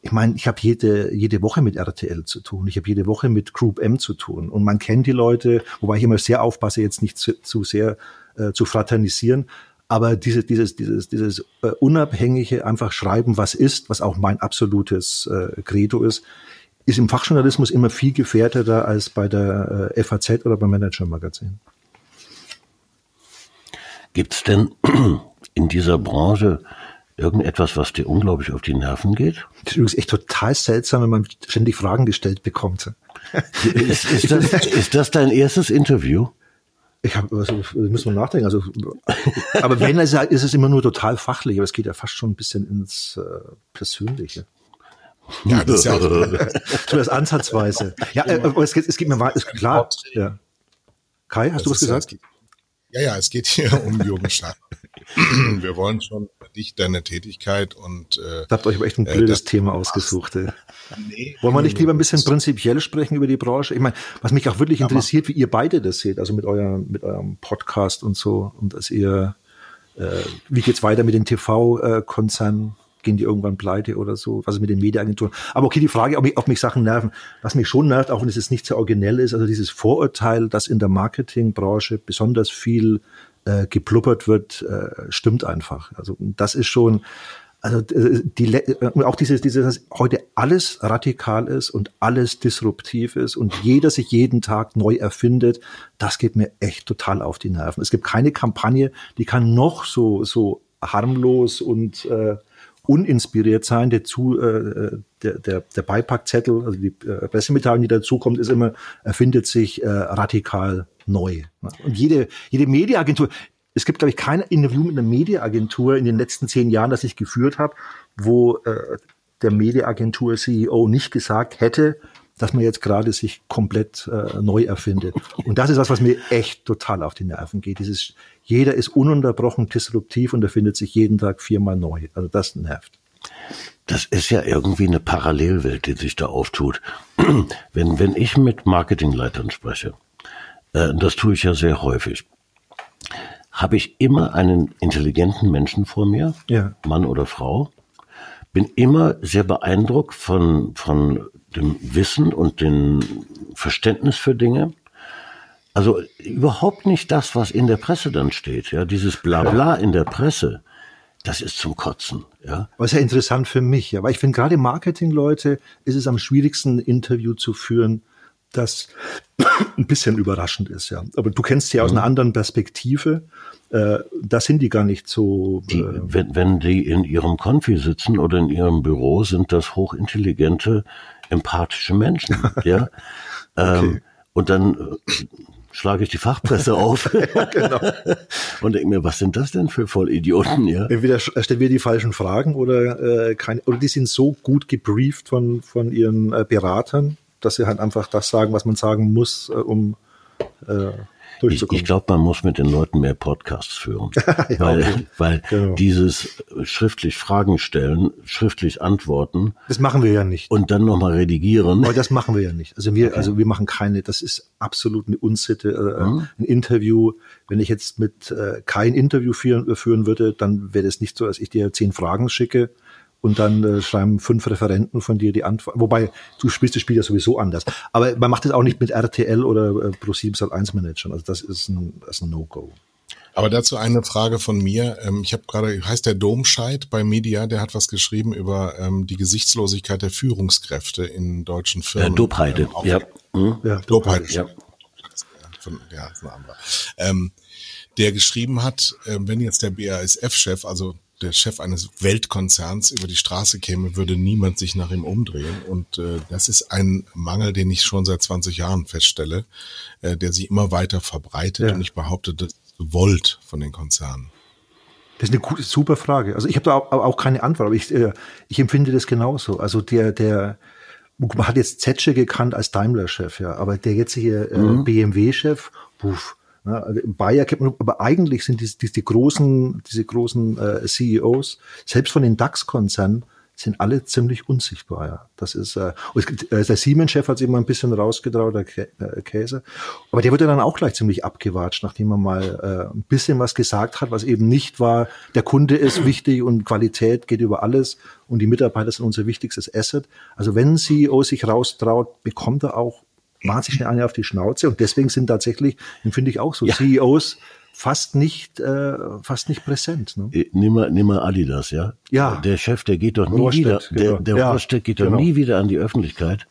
Speaker 4: ich meine, ich habe jede, jede Woche mit RTL zu tun, ich habe jede Woche mit Group M zu tun. Und man kennt die Leute, wobei ich immer sehr aufpasse, jetzt nicht zu, zu sehr äh, zu fraternisieren, aber diese, dieses, dieses, dieses äh, unabhängige einfach schreiben, was ist, was auch mein absolutes äh, Credo ist, ist im Fachjournalismus immer viel gefährdeter als bei der äh, FAZ oder beim Manager Magazin.
Speaker 3: Gibt es denn in dieser Branche irgendetwas, was dir unglaublich auf die Nerven geht?
Speaker 4: Das ist übrigens echt total seltsam, wenn man ständig Fragen gestellt bekommt.
Speaker 3: ist, ist, das, ist das dein erstes Interview?
Speaker 4: Ich habe, also, muss man nachdenken. Also, aber wenn, ist es immer nur total fachlich, aber es geht ja fast schon ein bisschen ins äh, Persönliche. Ja, das ist ja auch das ansatzweise. Ja, äh, aber es, es geht mir weiter, ist klar. Ja. Kai, hast das du was gesagt?
Speaker 1: Ja, ja, es geht hier um Jürgen Schaar. Wir wollen schon dich, deine Tätigkeit und
Speaker 4: äh, Da habt euch aber echt ein äh, blödes äh, Thema ausgesucht. Ey. Nee, Wollen wir nicht lieber ein bisschen prinzipiell sprechen über die Branche? Ich meine, was mich auch wirklich interessiert, wie ihr beide das seht, also mit eurem, mit eurem Podcast und so, und dass ihr, äh, wie geht's weiter mit den TV-Konzernen? Gehen die irgendwann pleite oder so? Was ist mit den Medienagenturen? Aber okay, die Frage, ob mich, ob mich Sachen nerven. Was mich schon nervt, auch wenn es jetzt nicht sehr originell ist, also dieses Vorurteil, dass in der Marketingbranche besonders viel äh, gepluppert wird, äh, stimmt einfach. Also das ist schon, Also äh, die, äh, auch dieses, dieses, dass heute alles radikal ist und alles disruptiv ist und jeder sich jeden Tag neu erfindet, das geht mir echt total auf die Nerven. Es gibt keine Kampagne, die kann noch so so harmlos und äh, uninspiriert sein. Der, zu, äh, der, der, der Beipackzettel, also die äh, Pressemitteilung, die dazukommt, ist immer, erfindet sich äh, radikal neu. Und jede, jede Mediaagentur, es gibt, glaube ich, kein Interview mit einer Mediaagentur in den letzten zehn Jahren, das ich geführt habe, wo äh, der Mediaagentur-CEO nicht gesagt hätte, dass man jetzt gerade sich komplett äh, neu erfindet. Und das ist was, was mir echt total auf die Nerven geht. Dieses, jeder ist ununterbrochen disruptiv und erfindet sich jeden Tag viermal neu. Also das nervt.
Speaker 3: Das ist ja irgendwie eine Parallelwelt, die sich da auftut. wenn, wenn ich mit Marketingleitern spreche, das tue ich ja sehr häufig, habe ich immer einen intelligenten Menschen vor mir, ja. Mann oder Frau, bin immer sehr beeindruckt von, von dem Wissen und dem Verständnis für Dinge. Also überhaupt nicht das, was in der Presse dann steht, ja, dieses Blabla in der Presse. Das ist zum Kotzen, ja.
Speaker 4: Was ja interessant für mich, ja, weil ich finde gerade Marketingleute ist es am schwierigsten, ein Interview zu führen, das ein bisschen überraschend ist, ja. Aber du kennst sie aus mhm. einer anderen Perspektive äh, da sind die gar nicht so.
Speaker 3: Die, äh, wenn, wenn die in ihrem Konfi sitzen oder in ihrem Büro, sind das hochintelligente, empathische Menschen. ja. Ähm, okay. und dann äh, schlage ich die Fachpresse auf ja, genau. und denke mir, was sind das denn für Vollidioten? Ja?
Speaker 4: Entweder stellen wir die falschen Fragen oder äh, keine, oder die sind so gut gebrieft von von ihren äh, Beratern, dass sie halt einfach das sagen, was man sagen muss, äh, um äh,
Speaker 3: ich, ich glaube, man muss mit den Leuten mehr Podcasts führen, ja, weil, okay. weil genau. dieses schriftlich Fragen stellen, schriftlich antworten.
Speaker 4: Das machen wir ja nicht.
Speaker 3: Und dann nochmal redigieren.
Speaker 4: Aber das machen wir ja nicht. Also wir, okay. also wir machen keine. Das ist absolut eine Unsitte. Äh, mhm. Ein Interview. Wenn ich jetzt mit äh, kein Interview führen, führen würde, dann wäre das nicht so, dass ich dir zehn Fragen schicke und dann äh, schreiben fünf Referenten von dir die Antwort. Wobei, du spielst das Spiel ja sowieso anders. Aber man macht das auch nicht mit RTL oder äh, Pro7 Sat1 Managern. Also das ist ein, das ist ein No-Go.
Speaker 1: Aber dazu eine Frage von mir. Ähm, ich habe gerade, heißt der Domscheit bei Media, der hat was geschrieben über ähm, die Gesichtslosigkeit der Führungskräfte in deutschen Firmen.
Speaker 3: Äh, Dobheide,
Speaker 1: ähm, ja. Hm? ja. Dobheide, ja. Ja, ist ein anderer. Ähm, der geschrieben hat, äh, wenn jetzt der BASF-Chef, also der Chef eines Weltkonzerns über die Straße käme, würde niemand sich nach ihm umdrehen. Und äh, das ist ein Mangel, den ich schon seit 20 Jahren feststelle, äh, der sich immer weiter verbreitet. Ja. Und ich behaupte, das ist gewollt von den Konzernen.
Speaker 4: Das ist eine gute, super Frage. Also ich habe da auch, auch, keine Antwort, aber ich, äh, ich empfinde das genauso. Also der, der, man hat jetzt Zetsche gekannt als Daimler-Chef, ja, aber der jetzige äh, mhm. BMW-Chef, puff, ja, also Bayer kennt man, aber eigentlich sind diese, diese großen, diese großen äh, CEOs, selbst von den DAX-Konzernen, sind alle ziemlich unsichtbar. Ja. Das ist äh, äh der Siemens-Chef hat sich immer ein bisschen rausgetraut, der äh, Käse. Aber der wurde dann auch gleich ziemlich abgewatscht, nachdem er mal äh, ein bisschen was gesagt hat, was eben nicht war, der Kunde ist wichtig und Qualität geht über alles und die Mitarbeiter sind unser wichtigstes Asset. Also wenn ein CEO sich raustraut, bekommt er auch wahnsinnig eine auf die Schnauze und deswegen sind tatsächlich, finde ich auch so, ja. CEOs fast nicht, äh, fast nicht präsent. Ne?
Speaker 3: Äh, nimm mal, nimm mal Adidas, ja.
Speaker 4: Ja.
Speaker 3: Der Chef, der geht doch nie Rohrstedt, wieder, der, genau. der ja, Rohrstedt geht genau. doch nie wieder an die Öffentlichkeit.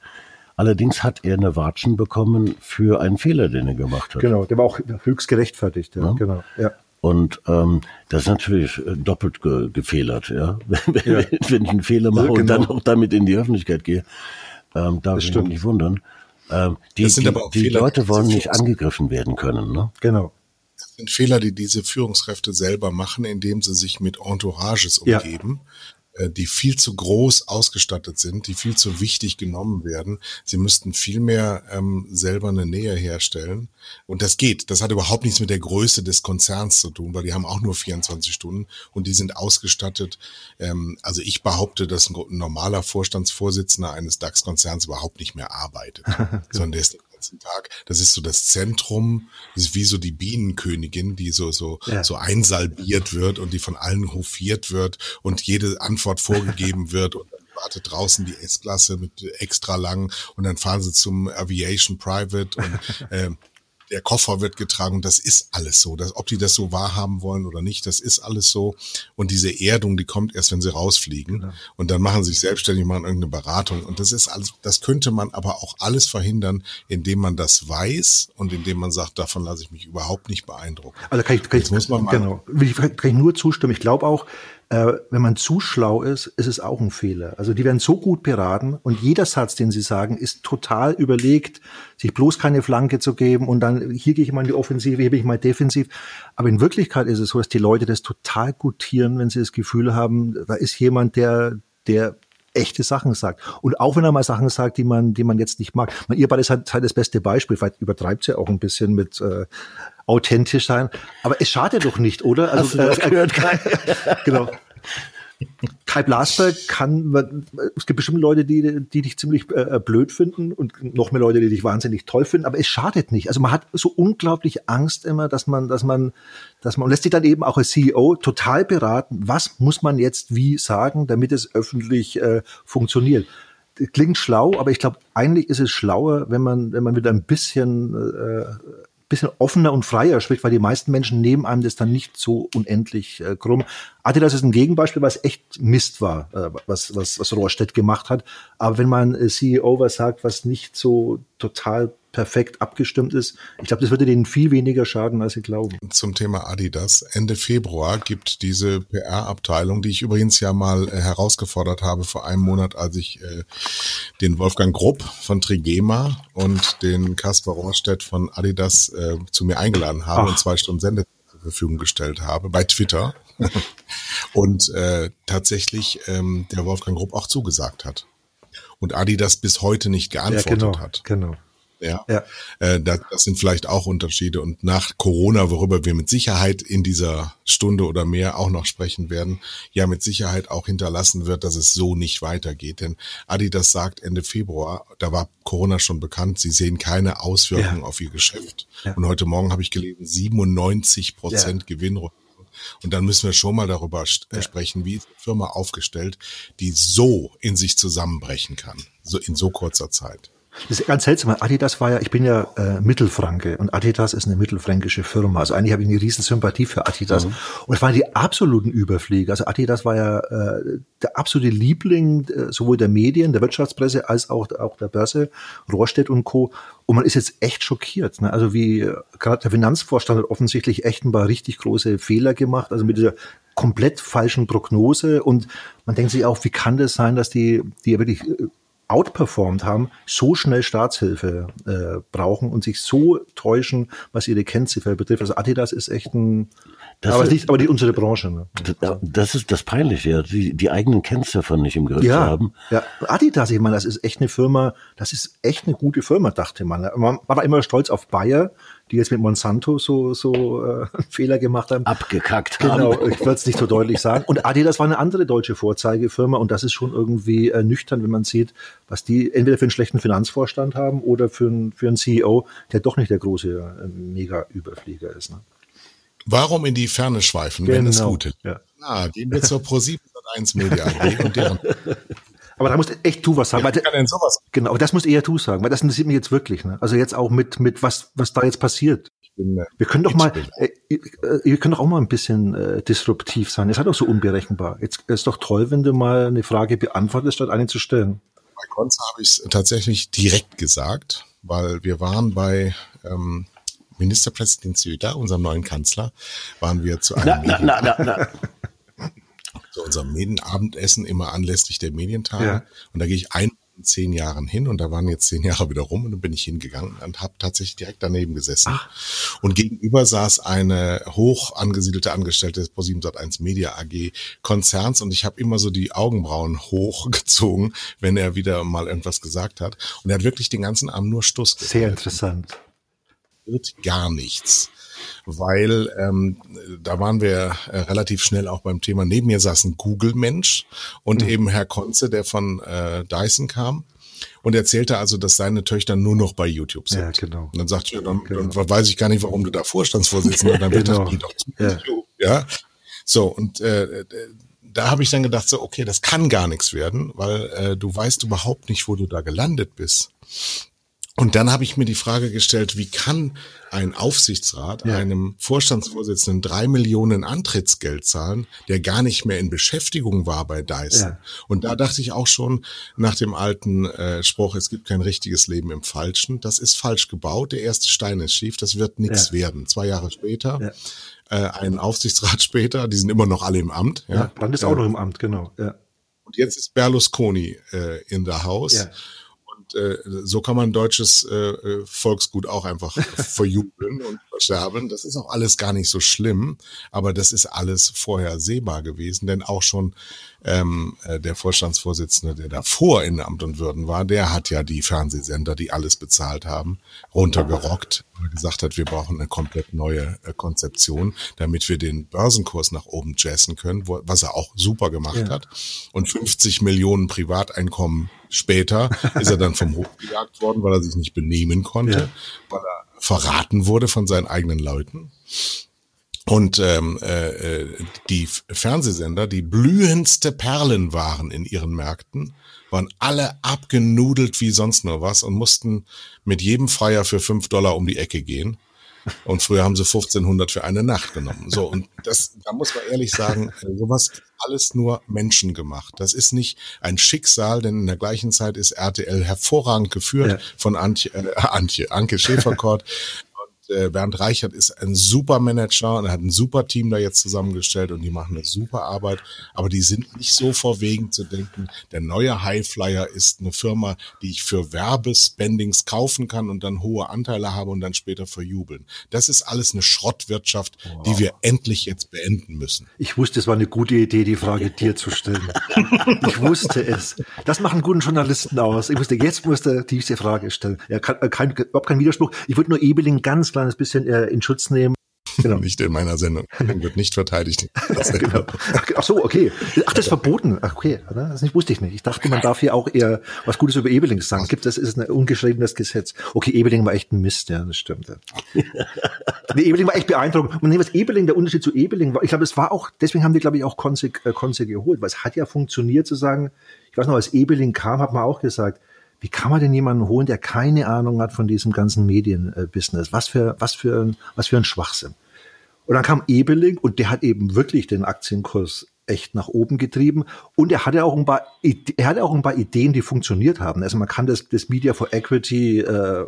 Speaker 3: Allerdings hat er eine Watschen bekommen für einen Fehler, den er gemacht hat.
Speaker 4: Genau, der war auch höchst gerechtfertigt, ja, ja. genau, ja.
Speaker 3: Und ähm, das ist natürlich äh, doppelt ge gefehlert, ja. wenn, ja. wenn ich einen Fehler mache genau. und dann auch damit in die Öffentlichkeit gehe, ähm, darf ich mich nicht wundern. Ähm, die die, die Fehler, Leute wollen nicht angegriffen werden können. Ne?
Speaker 4: Genau.
Speaker 1: Das sind Fehler, die diese Führungskräfte selber machen, indem sie sich mit Entourages umgeben, äh, die viel zu groß ausgestattet sind, die viel zu wichtig genommen werden. Sie müssten viel mehr ähm, selber eine Nähe herstellen. Und das geht. Das hat überhaupt nichts mit der Größe des Konzerns zu tun, weil die haben auch nur 24 Stunden und die sind ausgestattet. Ähm, also ich behaupte, dass ein normaler Vorstandsvorsitzender eines DAX-Konzerns überhaupt nicht mehr arbeitet, sondern der ist ganzen Tag. Das ist so das Zentrum, das ist wie so die Bienenkönigin, die so, so, ja. so einsalbiert wird und die von allen hofiert wird und jede Antwort vorgegeben wird und dann wartet draußen die S-Klasse mit extra lang und dann fahren sie zum Aviation Private und äh, der Koffer wird getragen. Das ist alles so. Das, ob die das so wahrhaben wollen oder nicht, das ist alles so. Und diese Erdung, die kommt erst, wenn sie rausfliegen. Genau. Und dann machen sie sich selbstständig, machen irgendeine Beratung. Und das ist alles, das könnte man aber auch alles verhindern, indem man das weiß und indem man sagt, davon lasse ich mich überhaupt nicht beeindrucken.
Speaker 4: Also kann ich, kann ich, muss man mal genau. Kann ich nur zustimmen. Ich glaube auch, äh, wenn man zu schlau ist, ist es auch ein Fehler. Also die werden so gut beraten und jeder Satz, den sie sagen, ist total überlegt, sich bloß keine Flanke zu geben und dann hier gehe ich mal in die Offensive, hier bin ich mal defensiv. Aber in Wirklichkeit ist es so, dass die Leute das total gutieren, wenn sie das Gefühl haben, da ist jemand, der, der echte Sachen sagt. Und auch wenn er mal Sachen sagt, die man, die man jetzt nicht mag. Man, ihr beide seid halt das beste Beispiel. Vielleicht übertreibt sie ja auch ein bisschen mit äh, authentisch sein. Aber es schadet doch nicht, oder?
Speaker 3: Also, das äh, gehört, Kai?
Speaker 4: genau. Kai Blasberg kann, es gibt bestimmt Leute, die, die dich ziemlich äh, blöd finden und noch mehr Leute, die dich wahnsinnig toll finden, aber es schadet nicht. Also man hat so unglaublich Angst immer, dass man, dass man, dass man, und lässt sich dann eben auch als CEO total beraten, was muss man jetzt wie sagen, damit es öffentlich äh, funktioniert. Klingt schlau, aber ich glaube, eigentlich ist es schlauer, wenn man, wenn man wieder ein bisschen äh, bisschen offener und freier spricht, weil die meisten Menschen nehmen einem das dann nicht so unendlich äh, krumm. Adidas ist ein Gegenbeispiel, was echt Mist war, äh, was, was, was Rohrstedt gemacht hat. Aber wenn man äh, CEO was sagt, was nicht so total perfekt abgestimmt ist. Ich glaube, das würde denen viel weniger schaden, als sie glauben.
Speaker 1: Zum Thema Adidas. Ende Februar gibt diese PR-Abteilung, die ich übrigens ja mal äh, herausgefordert habe vor einem Monat, als ich äh, den Wolfgang Grupp von Trigema und den Kasper Rohrstedt von Adidas äh, zu mir eingeladen habe Ach. und zwei Stunden Sende zur Verfügung gestellt habe bei Twitter. und äh, tatsächlich ähm, der Wolfgang Grupp auch zugesagt hat. Und Adidas bis heute nicht geantwortet
Speaker 4: ja, genau,
Speaker 1: hat.
Speaker 4: Genau.
Speaker 1: Ja, ja. Äh, das, das sind vielleicht auch Unterschiede. Und nach Corona, worüber wir mit Sicherheit in dieser Stunde oder mehr auch noch sprechen werden, ja mit Sicherheit auch hinterlassen wird, dass es so nicht weitergeht. Denn Adidas sagt Ende Februar, da war Corona schon bekannt, sie sehen keine Auswirkungen ja. auf ihr Geschäft. Ja. Und heute Morgen habe ich gelesen, 97 Prozent ja. Gewinnrückgang. Und dann müssen wir schon mal darüber ja. sprechen, wie ist eine Firma aufgestellt, die so in sich zusammenbrechen kann, so in so kurzer Zeit.
Speaker 4: Das ist ganz seltsam. Adidas war ja, ich bin ja äh, Mittelfranke und Adidas ist eine mittelfränkische Firma. Also eigentlich habe ich eine riesen Sympathie für Adidas. Mhm. Und es waren die absoluten Überflieger. Also Adidas war ja äh, der absolute Liebling äh, sowohl der Medien, der Wirtschaftspresse als auch, auch der Börse, Rohrstedt und Co. Und man ist jetzt echt schockiert. Ne? Also wie äh, gerade der Finanzvorstand hat offensichtlich echt ein paar richtig große Fehler gemacht. Also mit dieser komplett falschen Prognose und man denkt sich auch, wie kann das sein, dass die, die ja wirklich äh, outperformed haben, so schnell Staatshilfe äh, brauchen und sich so täuschen, was ihre Kennziffer betrifft. Also Adidas ist echt ein,
Speaker 3: das aber, ist, nicht, aber die unsere Branche. Ne? Das, ist das Peinliche, die, die eigenen Kennziffern nicht im Griff
Speaker 4: ja,
Speaker 3: zu haben.
Speaker 4: Ja, Adidas, ich meine, das ist echt eine Firma, das ist echt eine gute Firma, dachte man. Man war immer stolz auf Bayer, die jetzt mit Monsanto so, so äh, Fehler gemacht haben.
Speaker 3: Abgekackt
Speaker 4: haben. Genau, ich würde es nicht so deutlich sagen. Und Adidas war eine andere deutsche Vorzeigefirma und das ist schon irgendwie äh, nüchtern, wenn man sieht, was die entweder für einen schlechten Finanzvorstand haben oder für, ein, für einen CEO, der doch nicht der große äh, Mega-Überflieger ist. Ne?
Speaker 1: Warum in die Ferne schweifen, genau. wenn es gut ist? Ja. Ah, gehen wir zur Pro7 1 Media und deren
Speaker 4: aber da musst echt du was sagen. Ja, kann denn sowas? Genau, aber das muss eher du sagen, weil das interessiert mich jetzt wirklich. Ne? Also jetzt auch mit, mit was, was da jetzt passiert. Bin, äh, wir können doch mal, äh, äh, ihr könnt doch auch mal ein bisschen äh, disruptiv sein. Ihr seid doch so unberechenbar. Jetzt ist doch toll, wenn du mal eine Frage beantwortest, statt eine zu stellen.
Speaker 1: Bei Konza habe ich es tatsächlich direkt gesagt, weil wir waren bei ähm, Ministerpräsident Söder, unserem neuen Kanzler, waren wir zu einem na, na, na, na, na. Zu unserem Medienabendessen immer anlässlich der Medientage. Ja. Und da gehe ich ein in zehn Jahren hin und da waren jetzt zehn Jahre wieder rum und dann bin ich hingegangen und habe tatsächlich direkt daneben gesessen. Ach. Und gegenüber saß eine hoch angesiedelte Angestellte des Pro7 1 Media AG Konzerns und ich habe immer so die Augenbrauen hochgezogen, wenn er wieder mal irgendwas gesagt hat. Und er hat wirklich den ganzen Abend nur Stuss.
Speaker 4: Sehr interessant.
Speaker 1: Wird gar nichts weil ähm, da waren wir äh, relativ schnell auch beim Thema. Neben mir saß ein Google-Mensch und mhm. eben Herr Konze, der von äh, Dyson kam und erzählte also, dass seine Töchter nur noch bei YouTube sind. Ja, genau. Und dann sagte er, dann, genau. dann weiß ich gar nicht, warum du da Vorstandsvorsitzender bist. dann genau. doch zu ja. YouTube. Ja. So, und äh, da habe ich dann gedacht, so, okay, das kann gar nichts werden, weil äh, du weißt überhaupt nicht, wo du da gelandet bist. Und dann habe ich mir die Frage gestellt, wie kann ein Aufsichtsrat ja. einem Vorstandsvorsitzenden drei Millionen Antrittsgeld zahlen, der gar nicht mehr in Beschäftigung war bei Dyson? Ja. Und da dachte ich auch schon nach dem alten äh, Spruch, es gibt kein richtiges Leben im Falschen. Das ist falsch gebaut. Der erste Stein ist schief. Das wird nichts ja. werden. Zwei Jahre später, äh, ein Aufsichtsrat später, die sind immer noch alle im Amt.
Speaker 4: Ja, Brand ist auch noch im Amt, genau.
Speaker 1: Und jetzt ist Berlusconi äh, in der Haus. Äh, so kann man deutsches äh, äh Volksgut auch einfach verjubeln und versterben. Das ist auch alles gar nicht so schlimm, aber das ist alles vorhersehbar gewesen, denn auch schon ähm, äh, der Vorstandsvorsitzende, der davor in Amt und Würden war, der hat ja die Fernsehsender, die alles bezahlt haben, runtergerockt, weil gesagt hat, wir brauchen eine komplett neue äh, Konzeption, damit wir den Börsenkurs nach oben jazzen können, wo, was er auch super gemacht ja. hat. Und 50 Millionen Privateinkommen später ist er dann vom Hof gejagt worden, weil er sich nicht benehmen konnte, ja. weil er verraten wurde von seinen eigenen Leuten. Und ähm, äh, die Fernsehsender, die blühendste Perlen waren in ihren Märkten, waren alle abgenudelt wie sonst nur was und mussten mit jedem Freier für fünf Dollar um die Ecke gehen. Und früher haben sie 1500 für eine Nacht genommen. So, und das, da muss man ehrlich sagen, sowas ist alles nur Menschen gemacht. Das ist nicht ein Schicksal, denn in der gleichen Zeit ist RTL hervorragend geführt ja. von Antje, äh, Antje, Anke Schäferkort äh, Bernd Reichert ist ein super Manager und er hat ein super Team da jetzt zusammengestellt und die machen eine super Arbeit. Aber die sind nicht so vorwegen zu denken, der neue Highflyer ist eine Firma, die ich für Werbespendings kaufen kann und dann hohe Anteile habe und dann später verjubeln. Das ist alles eine Schrottwirtschaft, wow. die wir endlich jetzt beenden müssen.
Speaker 4: Ich wusste, es war eine gute Idee, die Frage dir zu stellen. ich wusste es. Das machen guten Journalisten aus. Ich wusste, jetzt musste diese Frage stellen. Ja, kein, kein, überhaupt kein Widerspruch. Ich würde nur Ebeling ganz kleines bisschen äh, in Schutz nehmen.
Speaker 1: Genau. Nicht in meiner Sendung. Wird nicht verteidigt.
Speaker 4: genau. Ach so, okay. Ach, das ist verboten. Ach, okay. Das wusste ich nicht. Ich dachte, man darf hier auch eher was Gutes über Ebeling sagen. Gibt das ist ein ungeschriebenes Gesetz. Okay, Ebeling war echt ein Mist, ja, das stimmt. nee, Ebeling war echt beeindruckend. Und nee, was Ebeling, der Unterschied zu Ebeling war, ich glaube, es war auch, deswegen haben wir, glaube ich, auch Konse, äh, Konse geholt, weil es hat ja funktioniert zu sagen, ich weiß noch, als Ebeling kam, hat man auch gesagt, wie kann man denn jemanden holen, der keine Ahnung hat von diesem ganzen Medienbusiness? Was für, was für, was für ein Schwachsinn. Und dann kam Ebeling und der hat eben wirklich den Aktienkurs echt nach oben getrieben. Und er hatte auch ein paar, er hatte auch ein paar Ideen, die funktioniert haben. Also man kann das, das Media for Equity äh,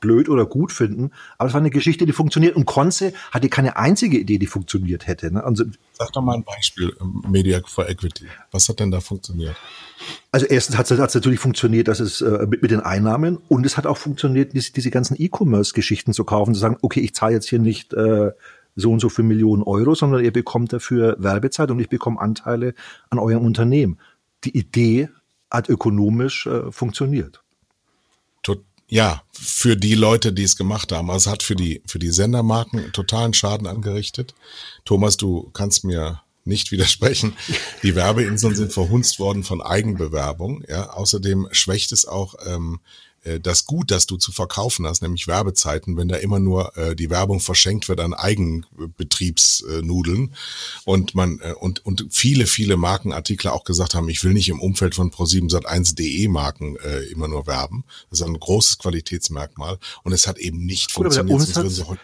Speaker 4: blöd oder gut finden, aber es war eine Geschichte, die funktioniert. Und Conce hatte keine einzige Idee, die funktioniert hätte. Ne?
Speaker 1: Also, Sag doch mal ein Beispiel, ähm, Media for Equity. Was hat denn da funktioniert?
Speaker 4: Also erstens hat es natürlich funktioniert, dass es äh, mit, mit den Einnahmen und es hat auch funktioniert, diese, diese ganzen E-Commerce-Geschichten zu kaufen, zu sagen, okay, ich zahle jetzt hier nicht äh, so und so für Millionen Euro, sondern ihr bekommt dafür Werbezeit und ich bekomme Anteile an eurem Unternehmen. Die Idee hat ökonomisch äh, funktioniert.
Speaker 1: Ja, für die Leute, die es gemacht haben. Also es hat für die, für die Sendermarken totalen Schaden angerichtet. Thomas, du kannst mir nicht widersprechen. Die Werbeinseln sind verhunzt worden von Eigenbewerbung. Ja, außerdem schwächt es auch ähm, äh, das Gut, das du zu verkaufen hast, nämlich Werbezeiten, wenn da immer nur äh, die Werbung verschenkt wird an Eigenbetriebsnudeln und man äh, und und viele viele Markenartikler auch gesagt haben, ich will nicht im Umfeld von Pro7sat1.de Marken äh, immer nur werben. Das ist ein großes Qualitätsmerkmal und es hat eben nicht Gut, funktioniert.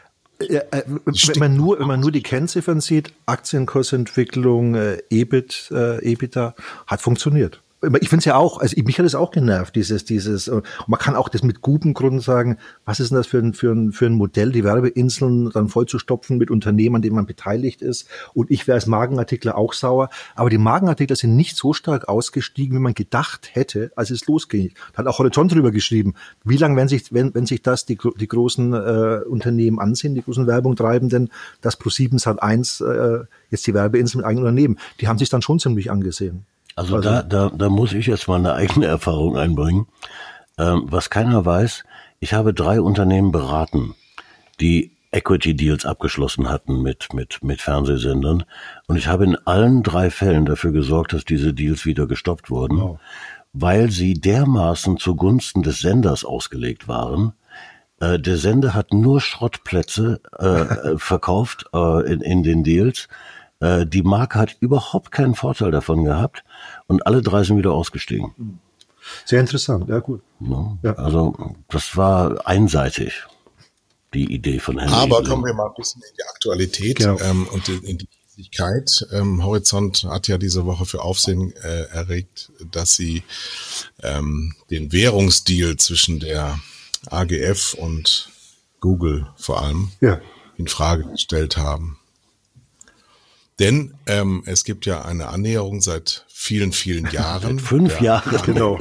Speaker 4: Ja, äh, wenn man nur, wenn man nur die Kennziffern sieht, Aktienkursentwicklung, äh, EBIT, äh, EBITDA, hat funktioniert ich finde es ja auch, also mich hat es auch genervt, dieses, dieses, und man kann auch das mit gutem Grund sagen, was ist denn das für ein, für ein, für ein Modell, die Werbeinseln dann voll zu stopfen mit Unternehmen, an denen man beteiligt ist. Und ich wäre als Magenartikler auch sauer. Aber die Magenartikler sind nicht so stark ausgestiegen, wie man gedacht hätte, als es losging. Da hat auch Horizont drüber geschrieben. Wie lange, wenn sich, wenn, wenn sich das die, die großen äh, Unternehmen ansehen, die großen Werbung treibenden, das Pro7 hat eins, äh, jetzt die Werbeinseln mit eigenen Unternehmen, die haben sich dann schon ziemlich angesehen.
Speaker 3: Also, also da, da, da muss ich jetzt mal eine eigene Erfahrung einbringen. Ähm, was keiner weiß, ich habe drei Unternehmen beraten, die Equity Deals abgeschlossen hatten mit, mit, mit Fernsehsendern. Und ich habe in allen drei Fällen dafür gesorgt, dass diese Deals wieder gestoppt wurden, wow. weil sie dermaßen zugunsten des Senders ausgelegt waren. Äh, der Sender hat nur Schrottplätze äh, verkauft äh, in, in den Deals äh, die Marke hat überhaupt keinen Vorteil davon gehabt und alle drei sind wieder ausgestiegen.
Speaker 4: Sehr interessant, ja gut.
Speaker 3: Ja, ja. Also das war einseitig, die Idee von
Speaker 1: Henry. Aber kommen wir mal ein bisschen in die Aktualität genau. ähm, und in die Wichtigkeit. Ähm, Horizont hat ja diese Woche für Aufsehen äh, erregt, dass sie ähm, den Währungsdeal zwischen der AGF und Google vor allem ja. in Frage gestellt haben. Denn ähm, es gibt ja eine Annäherung seit vielen, vielen Jahren.
Speaker 3: Seit fünf Jahren,
Speaker 1: genau.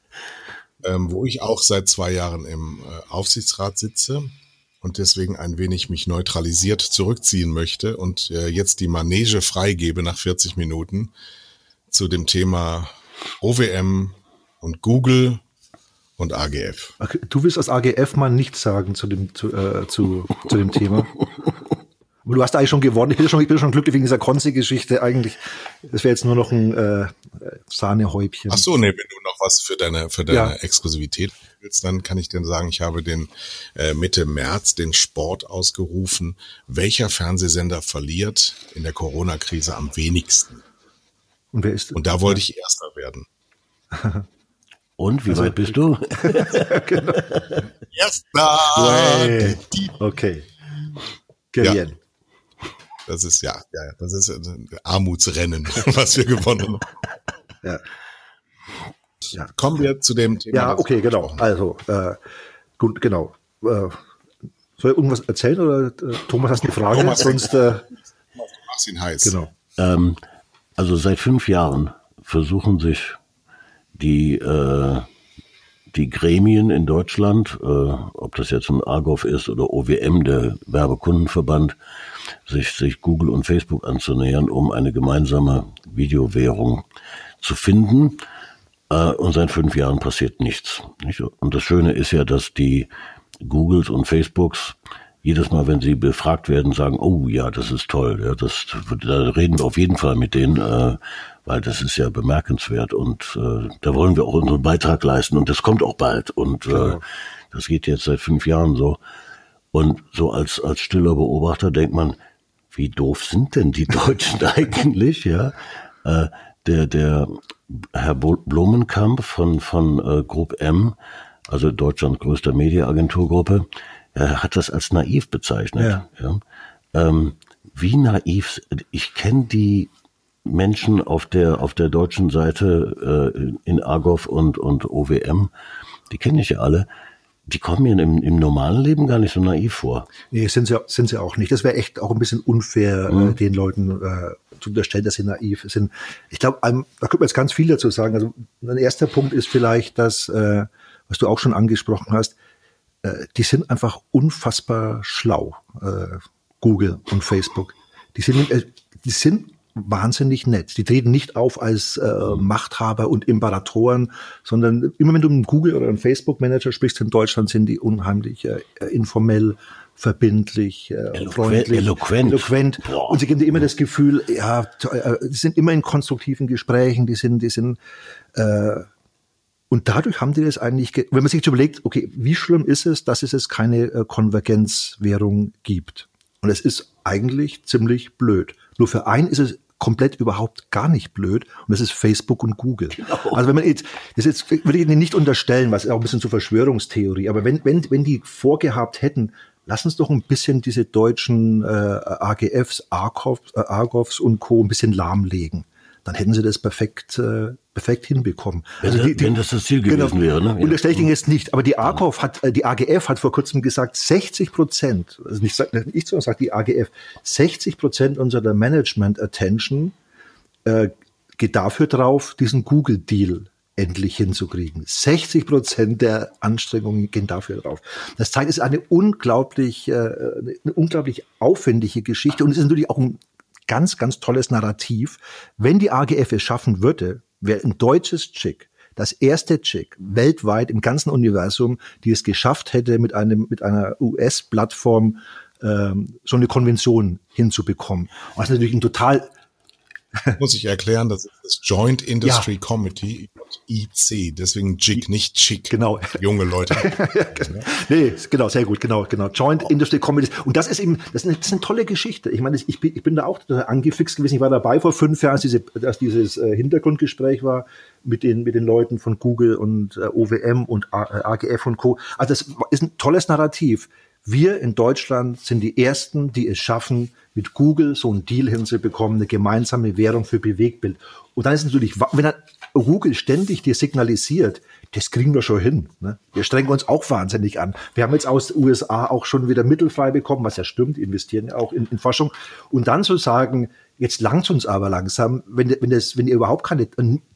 Speaker 1: ähm, wo ich auch seit zwei Jahren im äh, Aufsichtsrat sitze und deswegen ein wenig mich neutralisiert zurückziehen möchte und äh, jetzt die Manege freigebe nach 40 Minuten zu dem Thema OWM und Google und AGF.
Speaker 4: Okay, du willst als AGF mal nichts sagen zu dem, zu, äh, zu, zu dem Thema. Du hast eigentlich schon gewonnen. Ich bin schon, ich bin schon glücklich wegen dieser Konzi-Geschichte. Eigentlich, das wäre jetzt nur noch ein äh, Sahnehäubchen.
Speaker 1: Ach so, nee, wenn du noch was für deine für deine ja. Exklusivität willst, dann kann ich dir sagen, ich habe den äh, Mitte März den Sport ausgerufen. Welcher Fernsehsender verliert in der Corona-Krise am wenigsten?
Speaker 4: Und wer ist?
Speaker 1: Und da wollte ich Erster werden.
Speaker 3: Und wie also, weit bist du?
Speaker 1: genau. Erster.
Speaker 4: Okay. Gerieren.
Speaker 1: Ja. Das ist ja, ja, das ist ein Armutsrennen, was wir gewonnen haben. Ja. ja. Kommen wir zu dem Thema.
Speaker 4: Ja, okay, genau. Also, äh, gut, genau. Äh, soll ich irgendwas erzählen oder äh, Thomas hast eine Frage?
Speaker 1: Thomas, Sonst, äh, du machst ihn heiß.
Speaker 3: Genau. Ähm, also seit fünf Jahren versuchen sich die äh, die Gremien in Deutschland, äh, ob das jetzt ein Argov ist oder OWM, der Werbekundenverband, sich, sich Google und Facebook anzunähern, um eine gemeinsame Videowährung zu finden. Äh, und seit fünf Jahren passiert nichts. Nicht? Und das Schöne ist ja, dass die Googles und Facebooks jedes Mal, wenn sie befragt werden, sagen, oh ja, das ist toll, ja, das, da reden wir auf jeden Fall mit denen, äh, weil das ist ja bemerkenswert und äh, da wollen wir auch unseren Beitrag leisten und das kommt auch bald und äh, genau. das geht jetzt seit fünf Jahren so. Und so als, als stiller Beobachter denkt man, wie doof sind denn die Deutschen eigentlich, ja? Äh, der, der Herr Blumenkamp von, von äh, Group M, also Deutschlands größter Mediaagenturgruppe, er hat das als naiv bezeichnet. Ja. ja. Ähm, wie naiv, ich kenne die Menschen auf der, auf der deutschen Seite äh, in Argov und, und OWM, die kenne ich ja alle, die kommen mir im, im normalen Leben gar nicht so naiv vor.
Speaker 4: Nee, sind sie, sind sie auch nicht. Das wäre echt auch ein bisschen unfair, äh, mhm. äh, den Leuten äh, zu unterstellen, dass sie naiv sind. Ich glaube, da könnte man jetzt ganz viel dazu sagen. Also ein erster Punkt ist vielleicht, dass, äh, was du auch schon angesprochen hast, äh, die sind einfach unfassbar schlau, äh, Google und Facebook. Die sind, äh, die sind wahnsinnig nett. Die treten nicht auf als äh, Machthaber und Imperatoren, sondern immer wenn du mit Google oder einem Facebook-Manager sprichst in Deutschland, sind die unheimlich äh, informell, verbindlich, äh, freundlich,
Speaker 3: eloquent. eloquent.
Speaker 4: Und sie geben dir immer das Gefühl, ja, äh, die sind immer in konstruktiven Gesprächen, die sind, die sind äh, und dadurch haben die das eigentlich, wenn man sich jetzt überlegt, okay, wie schlimm ist es, dass es jetzt keine äh, Konvergenzwährung gibt? Und es ist eigentlich ziemlich blöd. Nur für einen ist es komplett überhaupt gar nicht blöd und das ist Facebook und Google. Genau. Also wenn man jetzt, das jetzt würde ich Ihnen nicht unterstellen, was auch ein bisschen zur Verschwörungstheorie, aber wenn, wenn, wenn die vorgehabt hätten, lass uns doch ein bisschen diese deutschen äh, AGFs, Argovs, äh, Argovs und Co. ein bisschen lahmlegen dann hätten sie das perfekt, äh, perfekt hinbekommen.
Speaker 3: Wenn, also die, die, wenn das das Ziel genau. gewesen wäre. Ne?
Speaker 4: Und das ich Ihnen jetzt nicht. Aber die AGF hat, äh, die AGF hat vor kurzem gesagt, 60 Prozent, also nicht, nicht so, sagt die AGF, 60 Prozent unserer Management Attention äh, geht dafür drauf, diesen Google-Deal endlich hinzukriegen. 60 Prozent der Anstrengungen gehen dafür drauf. Das zeigt, es ist eine unglaublich, äh, eine unglaublich aufwendige Geschichte und es ist natürlich auch ein ganz, ganz tolles Narrativ. Wenn die AGF es schaffen würde, wäre ein deutsches Chick das erste Chick weltweit im ganzen Universum, die es geschafft hätte, mit einem mit einer US-Plattform ähm, so eine Konvention hinzubekommen. Was natürlich ein total
Speaker 1: muss ich erklären, das ist das Joint Industry ja. Committee, IC, deswegen JIG, nicht Chick.
Speaker 4: Genau.
Speaker 1: Junge Leute.
Speaker 4: nee, genau, sehr gut, genau, genau. Joint oh. Industry Committee. Und das ist eben, das ist, eine, das ist eine tolle Geschichte. Ich meine, ich bin, ich bin da auch angefixt gewesen. Ich war dabei vor fünf Jahren, als, diese, als dieses äh, Hintergrundgespräch war mit den, mit den Leuten von Google und äh, OWM und AGF und Co. Also das ist ein tolles Narrativ. Wir in Deutschland sind die Ersten, die es schaffen, mit Google so einen Deal hinzubekommen, eine gemeinsame Währung für Bewegtbild. Und dann ist natürlich, wenn dann Google ständig dir signalisiert, das kriegen wir schon hin. Ne? Wir strengen uns auch wahnsinnig an. Wir haben jetzt aus den USA auch schon wieder Mittel frei bekommen, was ja stimmt, investieren ja auch in, in Forschung. Und dann zu sagen, jetzt langt uns aber langsam, wenn, wenn, das, wenn ihr überhaupt keine,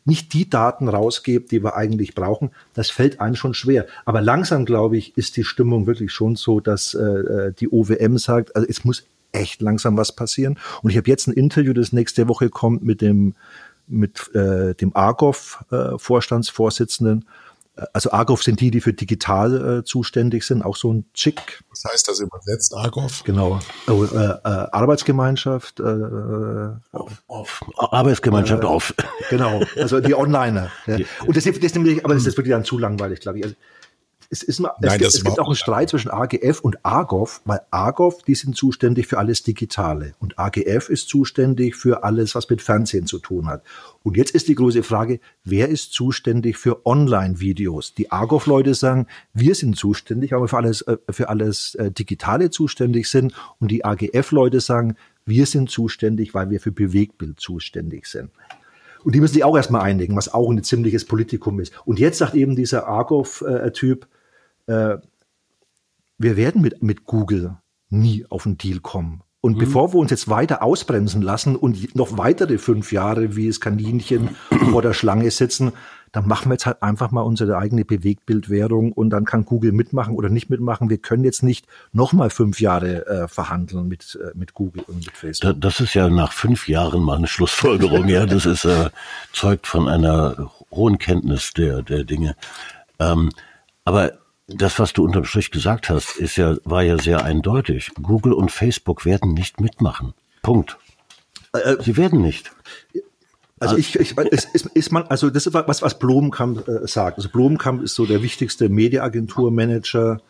Speaker 4: nicht die Daten rausgebt, die wir eigentlich brauchen, das fällt einem schon schwer. Aber langsam, glaube ich, ist die Stimmung wirklich schon so, dass äh, äh die OWM sagt, also es muss echt langsam was passieren. Und ich habe jetzt ein Interview, das nächste Woche kommt mit dem mit äh, dem Argov äh. Also Argov sind die, die für digital äh, zuständig sind, auch so ein Chick.
Speaker 1: Was heißt das übersetzt, Argov?
Speaker 4: Genau. Oh, äh, äh, Arbeitsgemeinschaft. Äh,
Speaker 3: auf, auf. Arbeitsgemeinschaft auf.
Speaker 4: Genau, also die Onliner. Ja. Und das, das nämlich, aber das ist wirklich dann zu langweilig, glaube ich. Also, es, ist mal, Nein, es, es gibt auch einen Streit zwischen AGF und AGOV, weil AGOV, die sind zuständig für alles Digitale und AGF ist zuständig für alles, was mit Fernsehen zu tun hat. Und jetzt ist die große Frage, wer ist zuständig für Online-Videos? Die AGOV-Leute sagen, wir sind zuständig, aber für alles, äh, für alles äh, Digitale zuständig sind. Und die AGF-Leute sagen, wir sind zuständig, weil wir für Bewegtbild zuständig sind. Und die müssen sich auch erstmal einigen, was auch ein ziemliches Politikum ist. Und jetzt sagt eben dieser Argov-Typ, äh, wir werden mit, mit Google nie auf einen Deal kommen. Und mhm. bevor wir uns jetzt weiter ausbremsen lassen und noch weitere fünf Jahre wie es Kaninchen vor der Schlange sitzen, dann machen wir jetzt halt einfach mal unsere eigene Bewegtbildwährung und dann kann Google mitmachen oder nicht mitmachen. Wir können jetzt nicht noch mal fünf Jahre äh, verhandeln mit, äh, mit Google und mit Facebook.
Speaker 3: Das ist ja nach fünf Jahren mal eine Schlussfolgerung. ja, das ist äh, zeugt von einer hohen Kenntnis der der Dinge. Ähm, aber das, was du unterm Strich gesagt hast, ist ja, war ja sehr eindeutig. Google und Facebook werden nicht mitmachen. Punkt. Äh, äh Sie werden nicht.
Speaker 4: Also ich, ich es ist, ist man, also das ist was, was Blomkamp äh, sagt. Also Blomkamp ist so der wichtigste Mediaagenturmanager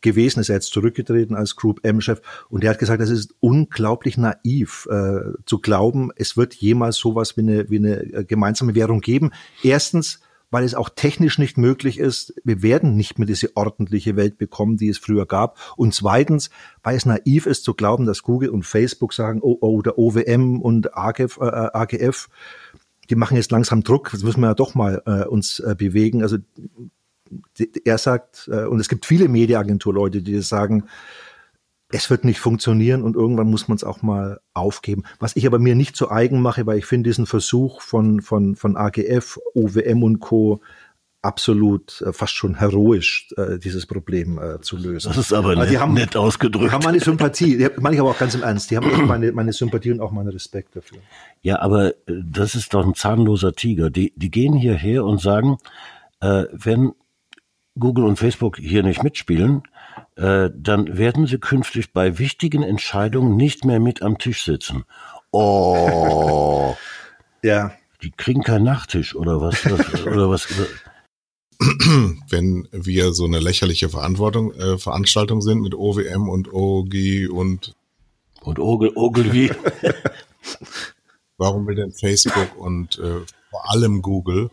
Speaker 4: gewesen, ist er jetzt zurückgetreten als Group M-Chef und der hat gesagt, das ist unglaublich naiv äh, zu glauben, es wird jemals sowas wie eine, wie eine gemeinsame Währung geben. Erstens, weil es auch technisch nicht möglich ist. Wir werden nicht mehr diese ordentliche Welt bekommen, die es früher gab. Und zweitens, weil es naiv ist zu glauben, dass Google und Facebook sagen, oh, oh der OWM und AGF, äh, AGF, die machen jetzt langsam Druck, das müssen wir ja doch mal äh, uns äh, bewegen. Also er sagt, äh, und es gibt viele Mediaagenturleute, die sagen, es wird nicht funktionieren und irgendwann muss man es auch mal aufgeben. Was ich aber mir nicht zu eigen mache, weil ich finde diesen Versuch von, von, von AGF, OWM und Co. absolut äh, fast schon heroisch, äh, dieses Problem äh, zu lösen.
Speaker 3: Das ist aber, aber nett, haben, nett ausgedrückt.
Speaker 4: Die haben meine Sympathie, die meine ich aber auch ganz im Ernst, die haben meine, meine Sympathie und auch meinen Respekt dafür.
Speaker 3: Ja, aber äh, das ist doch ein zahnloser Tiger. Die, die gehen hierher und sagen, äh, wenn Google und Facebook hier nicht mitspielen, äh, dann werden sie künftig bei wichtigen Entscheidungen nicht mehr mit am Tisch sitzen. Oh.
Speaker 4: ja.
Speaker 3: Die kriegen keinen Nachtisch oder was, was oder was.
Speaker 1: Wenn wir so eine lächerliche Verantwortung, äh, Veranstaltung sind mit OWM und OG und
Speaker 3: und Ogel, Ogilvy.
Speaker 1: Warum will denn Facebook und äh, vor allem Google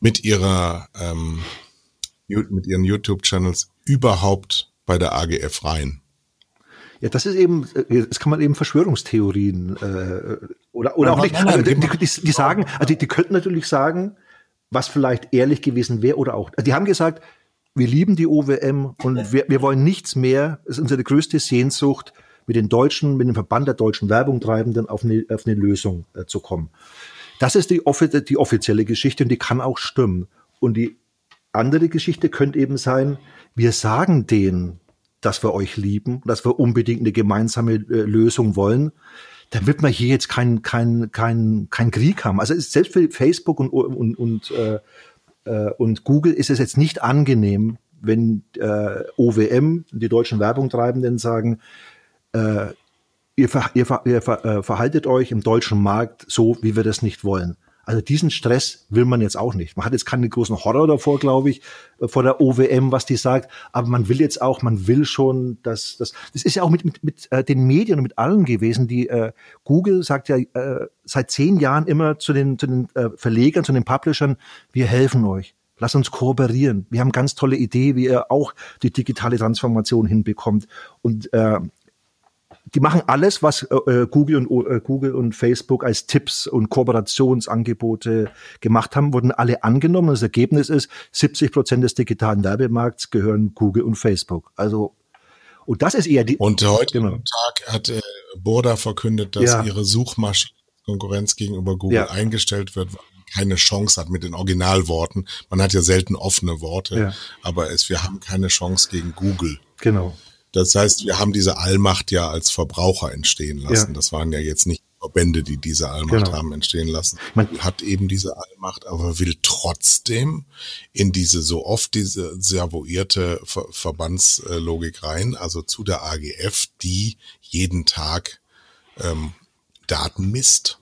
Speaker 1: mit ihrer ähm, mit ihren YouTube-Channels überhaupt bei der AGF rein?
Speaker 4: Ja, das ist eben, äh, das kann man eben Verschwörungstheorien äh, oder oder auch nicht. Also die, die, die sagen, also die, die könnten natürlich sagen, was vielleicht ehrlich gewesen wäre oder auch. Die haben gesagt, wir lieben die OWM und wir, wir wollen nichts mehr. Es ist unsere größte Sehnsucht, mit den Deutschen, mit dem Verband der deutschen Werbungtreibenden auf eine, auf eine Lösung äh, zu kommen. Das ist die, die offizielle Geschichte und die kann auch stimmen. Und die andere Geschichte könnte eben sein, wir sagen denen, dass wir euch lieben, dass wir unbedingt eine gemeinsame äh, Lösung wollen, dann wird man hier jetzt kein, kein, kein, kein Krieg haben. Also selbst für Facebook und, und, und, äh, äh, und Google ist es jetzt nicht angenehm, wenn äh, OWM, die deutschen Werbungtreibenden, sagen, äh, ihr, ver, ihr, ver, ihr ver, äh, verhaltet euch im deutschen Markt so, wie wir das nicht wollen. Also diesen Stress will man jetzt auch nicht. Man hat jetzt keinen großen Horror davor, glaube ich, äh, vor der OWM, was die sagt. Aber man will jetzt auch, man will schon, dass das. Das ist ja auch mit mit, mit äh, den Medien und mit allen gewesen. Die äh, Google sagt ja äh, seit zehn Jahren immer zu den zu den äh, Verlegern, zu den Publishern: Wir helfen euch. Lass uns kooperieren. Wir haben ganz tolle Idee, wie ihr auch die digitale Transformation hinbekommt. Und äh, die machen alles, was äh, äh Google und äh, Google und Facebook als Tipps und Kooperationsangebote gemacht haben, wurden alle angenommen. Das Ergebnis ist, 70 Prozent des digitalen Werbemarkts gehören Google und Facebook. Also und das ist eher die.
Speaker 1: Und heute genau. Tag hat äh, Burda verkündet, dass ja. ihre Suchmaschinenkonkurrenz gegenüber Google ja. eingestellt wird, weil man keine Chance hat mit den Originalworten. Man hat ja selten offene Worte, ja. aber es, wir haben keine Chance gegen Google.
Speaker 4: Genau.
Speaker 1: Das heißt, wir haben diese Allmacht ja als Verbraucher entstehen lassen. Ja. Das waren ja jetzt nicht Verbände, die diese Allmacht genau. haben entstehen lassen. Man hat eben diese Allmacht, aber will trotzdem in diese so oft diese servoierte Ver Verbandslogik rein, also zu der AGF, die jeden Tag ähm, Daten misst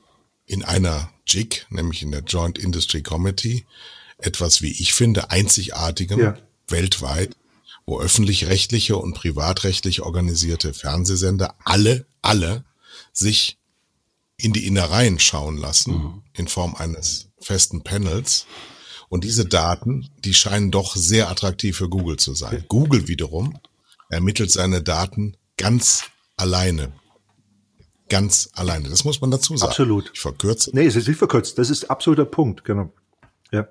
Speaker 1: in einer JIC, nämlich in der Joint Industry Committee, etwas, wie ich finde, einzigartigem ja. weltweit wo öffentlich-rechtliche und privatrechtlich organisierte Fernsehsender alle, alle sich in die Innereien schauen lassen mhm. in Form eines festen Panels. Und diese Daten, die scheinen doch sehr attraktiv für Google zu sein. Google wiederum ermittelt seine Daten ganz alleine. Ganz alleine. Das muss man dazu sagen.
Speaker 4: Absolut.
Speaker 1: Ich verkürze.
Speaker 4: Nee, es ist nicht verkürzt. Das ist absoluter Punkt. Genau. Ja.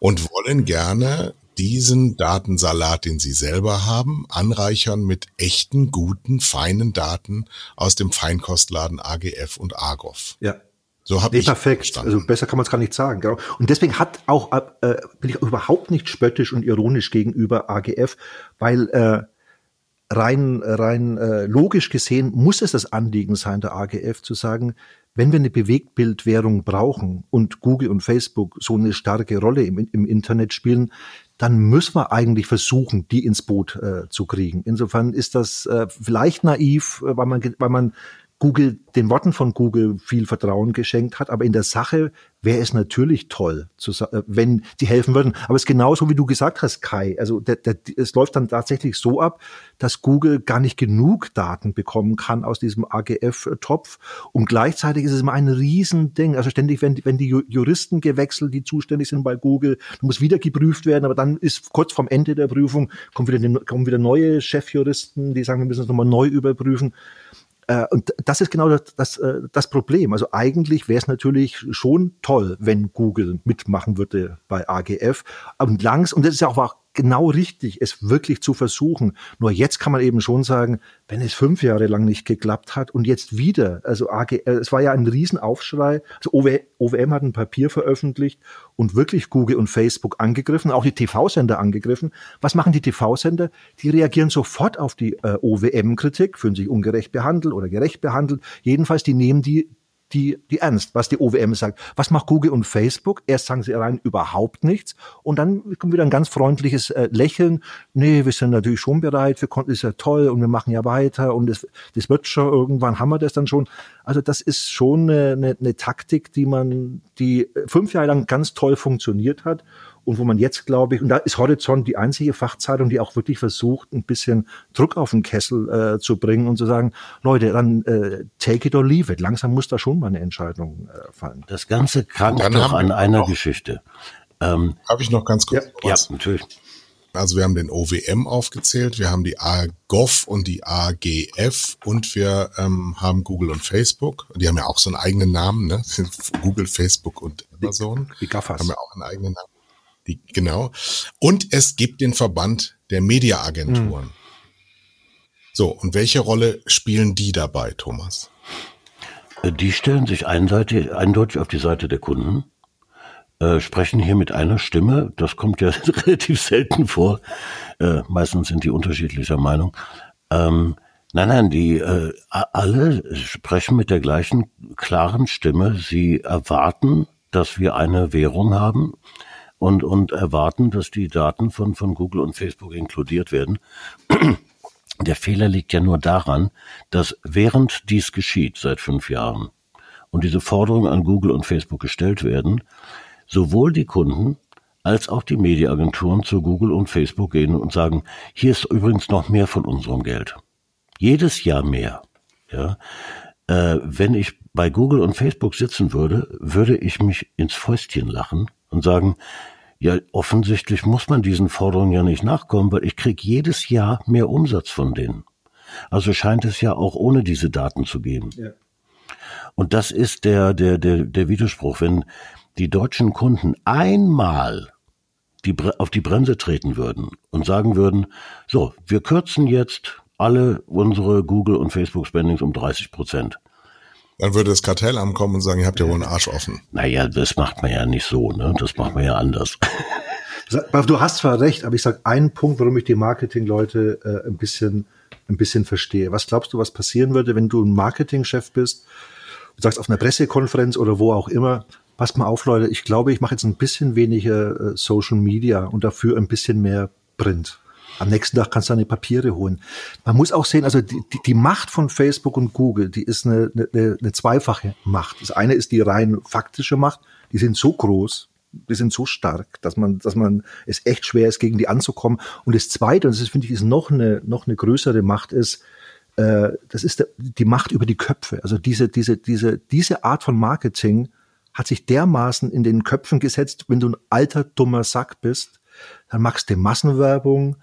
Speaker 1: Und wollen gerne diesen Datensalat, den Sie selber haben, anreichern mit echten, guten, feinen Daten aus dem Feinkostladen AGF und Argov.
Speaker 4: Ja.
Speaker 1: So habe nee, ich
Speaker 4: perfekt. Verstanden. Also besser kann man es gar nicht sagen. Genau. Und deswegen hat auch äh, bin ich auch überhaupt nicht spöttisch und ironisch gegenüber AGF, weil äh, rein rein äh, logisch gesehen muss es das Anliegen sein der AGF zu sagen, wenn wir eine Bewegtbildwährung brauchen und Google und Facebook so eine starke Rolle im, im Internet spielen, dann müssen wir eigentlich versuchen, die ins Boot äh, zu kriegen. Insofern ist das äh, vielleicht naiv, äh, weil man, weil man Google, den Worten von Google viel Vertrauen geschenkt hat, aber in der Sache wäre es natürlich toll, zu, äh, wenn die helfen würden. Aber es ist genauso, wie du gesagt hast, Kai. Also der, der, es läuft dann tatsächlich so ab, dass Google gar nicht genug Daten bekommen kann aus diesem AGF-Topf. Und gleichzeitig ist es immer ein Riesending. Also ständig, wenn, wenn die Juristen gewechselt, die zuständig sind bei Google, muss wieder geprüft werden, aber dann ist kurz vorm Ende der Prüfung, kommen wieder, kommen wieder neue Chefjuristen, die sagen, wir müssen es nochmal neu überprüfen. Äh, und das ist genau das, das, äh, das Problem. Also eigentlich wäre es natürlich schon toll, wenn Google mitmachen würde bei AGF. Und langs, und das ist ja auch genau richtig, es wirklich zu versuchen. Nur jetzt kann man eben schon sagen, wenn es fünf Jahre lang nicht geklappt hat und jetzt wieder, also AG, äh, es war ja ein Riesenaufschrei. Also OWM hat ein Papier veröffentlicht und wirklich Google und Facebook angegriffen, auch die TV-Sender angegriffen. Was machen die TV-Sender? Die reagieren sofort auf die äh, OWM-Kritik, fühlen sich ungerecht behandelt oder gerecht behandelt. Jedenfalls, die nehmen die die, die ernst, was die OWM sagt. Was macht Google und Facebook? Erst sagen sie rein überhaupt nichts und dann kommt wieder ein ganz freundliches äh, Lächeln. Nee, wir sind natürlich schon bereit, wir konnten, ist ja toll und wir machen ja weiter und das, das wird schon, irgendwann haben wir das dann schon. Also das ist schon eine, eine, eine Taktik, die man, die fünf Jahre lang ganz toll funktioniert hat und wo man jetzt, glaube ich, und da ist Horizont die einzige Fachzeitung, die auch wirklich versucht, ein bisschen Druck auf den Kessel äh, zu bringen und zu sagen, Leute, dann äh, take it or leave it. Langsam muss da schon mal eine Entscheidung äh, fallen.
Speaker 3: Das Ganze krankt doch an einer noch, Geschichte.
Speaker 1: Ähm, Habe ich noch ganz kurz
Speaker 3: ja, was? Ja, natürlich.
Speaker 1: Also wir haben den OWM aufgezählt, wir haben die AGOV und die AGF und wir ähm, haben Google und Facebook. Die haben ja auch so einen eigenen Namen, ne? Google, Facebook und Amazon.
Speaker 4: Die, die Gaffers.
Speaker 1: Haben ja auch einen eigenen Namen. Die, genau. Und es gibt den Verband der Mediaagenturen. Hm. So, und welche Rolle spielen die dabei, Thomas?
Speaker 3: Äh, die stellen sich einseitig, eindeutig auf die Seite der Kunden, äh, sprechen hier mit einer Stimme. Das kommt ja relativ selten vor. Äh, meistens sind die unterschiedlicher Meinung. Ähm, nein, nein, die äh, alle sprechen mit der gleichen klaren Stimme. Sie erwarten, dass wir eine Währung haben, und, und erwarten, dass die Daten von, von Google und Facebook inkludiert werden. Der Fehler liegt ja nur daran, dass während dies geschieht seit fünf Jahren und diese Forderungen an Google und Facebook gestellt werden, sowohl die Kunden als auch die Mediaagenturen zu Google und Facebook gehen und sagen, hier ist übrigens noch mehr von unserem Geld. Jedes Jahr mehr. Ja, äh, wenn ich bei Google und Facebook sitzen würde, würde ich mich ins Fäustchen lachen und sagen, ja, offensichtlich muss man diesen Forderungen ja nicht nachkommen, weil ich krieg jedes Jahr mehr Umsatz von denen. Also scheint es ja auch ohne diese Daten zu gehen. Ja. Und das ist der, der, der, der Widerspruch. Wenn die deutschen Kunden einmal die, auf die Bremse treten würden und sagen würden, so, wir kürzen jetzt alle unsere Google und Facebook Spendings um 30 Prozent.
Speaker 1: Dann würde das Kartellamt kommen und sagen, ihr habt ja wohl einen Arsch offen.
Speaker 3: Naja, das macht man ja nicht so, ne? Das macht man ja anders.
Speaker 4: Du hast zwar recht, aber ich sage einen Punkt, warum ich die Marketingleute äh, ein bisschen, ein bisschen verstehe. Was glaubst du, was passieren würde, wenn du ein Marketingchef bist? Du sagst auf einer Pressekonferenz oder wo auch immer, passt mal auf, Leute, ich glaube, ich mache jetzt ein bisschen weniger äh, Social Media und dafür ein bisschen mehr Print. Am nächsten Tag kannst du deine Papiere holen. Man muss auch sehen, also die, die, Macht von Facebook und Google, die ist eine, eine, eine zweifache Macht. Das eine ist die rein faktische Macht. Die sind so groß, die sind so stark, dass man, dass man es echt schwer ist, gegen die anzukommen. Und das Zweite, und das ist, finde ich, ist noch eine, noch eine größere Macht, ist, äh, das ist der, die Macht über die Köpfe. Also diese, diese, diese, diese Art von Marketing hat sich dermaßen in den Köpfen gesetzt, wenn du ein alter, dummer Sack bist, dann machst du Massenwerbung,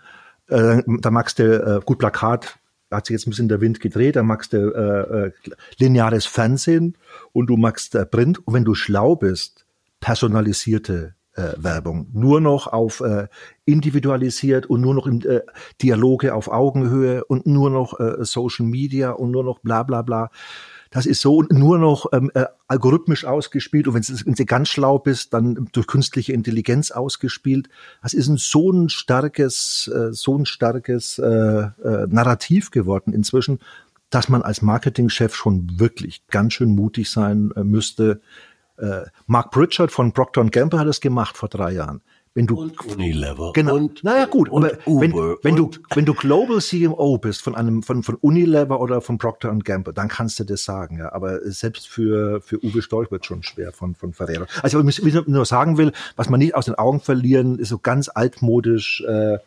Speaker 4: äh, dann magst du äh, gut Plakat, hat sich jetzt ein bisschen der Wind gedreht, dann magst du äh, äh, lineares Fernsehen und du magst äh, Print. Und wenn du schlau bist, personalisierte äh, Werbung. Nur noch auf äh, individualisiert und nur noch im äh, Dialoge auf Augenhöhe und nur noch äh, Social Media und nur noch bla bla bla. Das ist so nur noch ähm, äh, algorithmisch ausgespielt und wenn du ganz schlau bist, dann durch künstliche Intelligenz ausgespielt. Das ist ein so ein starkes, äh, so ein starkes äh, äh, Narrativ geworden inzwischen, dass man als Marketingchef schon wirklich ganz schön mutig sein äh, müsste. Äh, Mark Pritchard von Procter Gamble hat es gemacht vor drei Jahren wenn du
Speaker 3: und Unilever
Speaker 4: genau. und, naja gut und aber wenn, wenn du wenn du Global CMO bist von einem von von Unilever oder von Procter Gamble dann kannst du das sagen ja. Aber selbst für für Uwe Storch wird schon schwer von von Ferrero. Also was ich nur sagen will was man nicht aus den Augen verlieren ist so ganz altmodisch äh,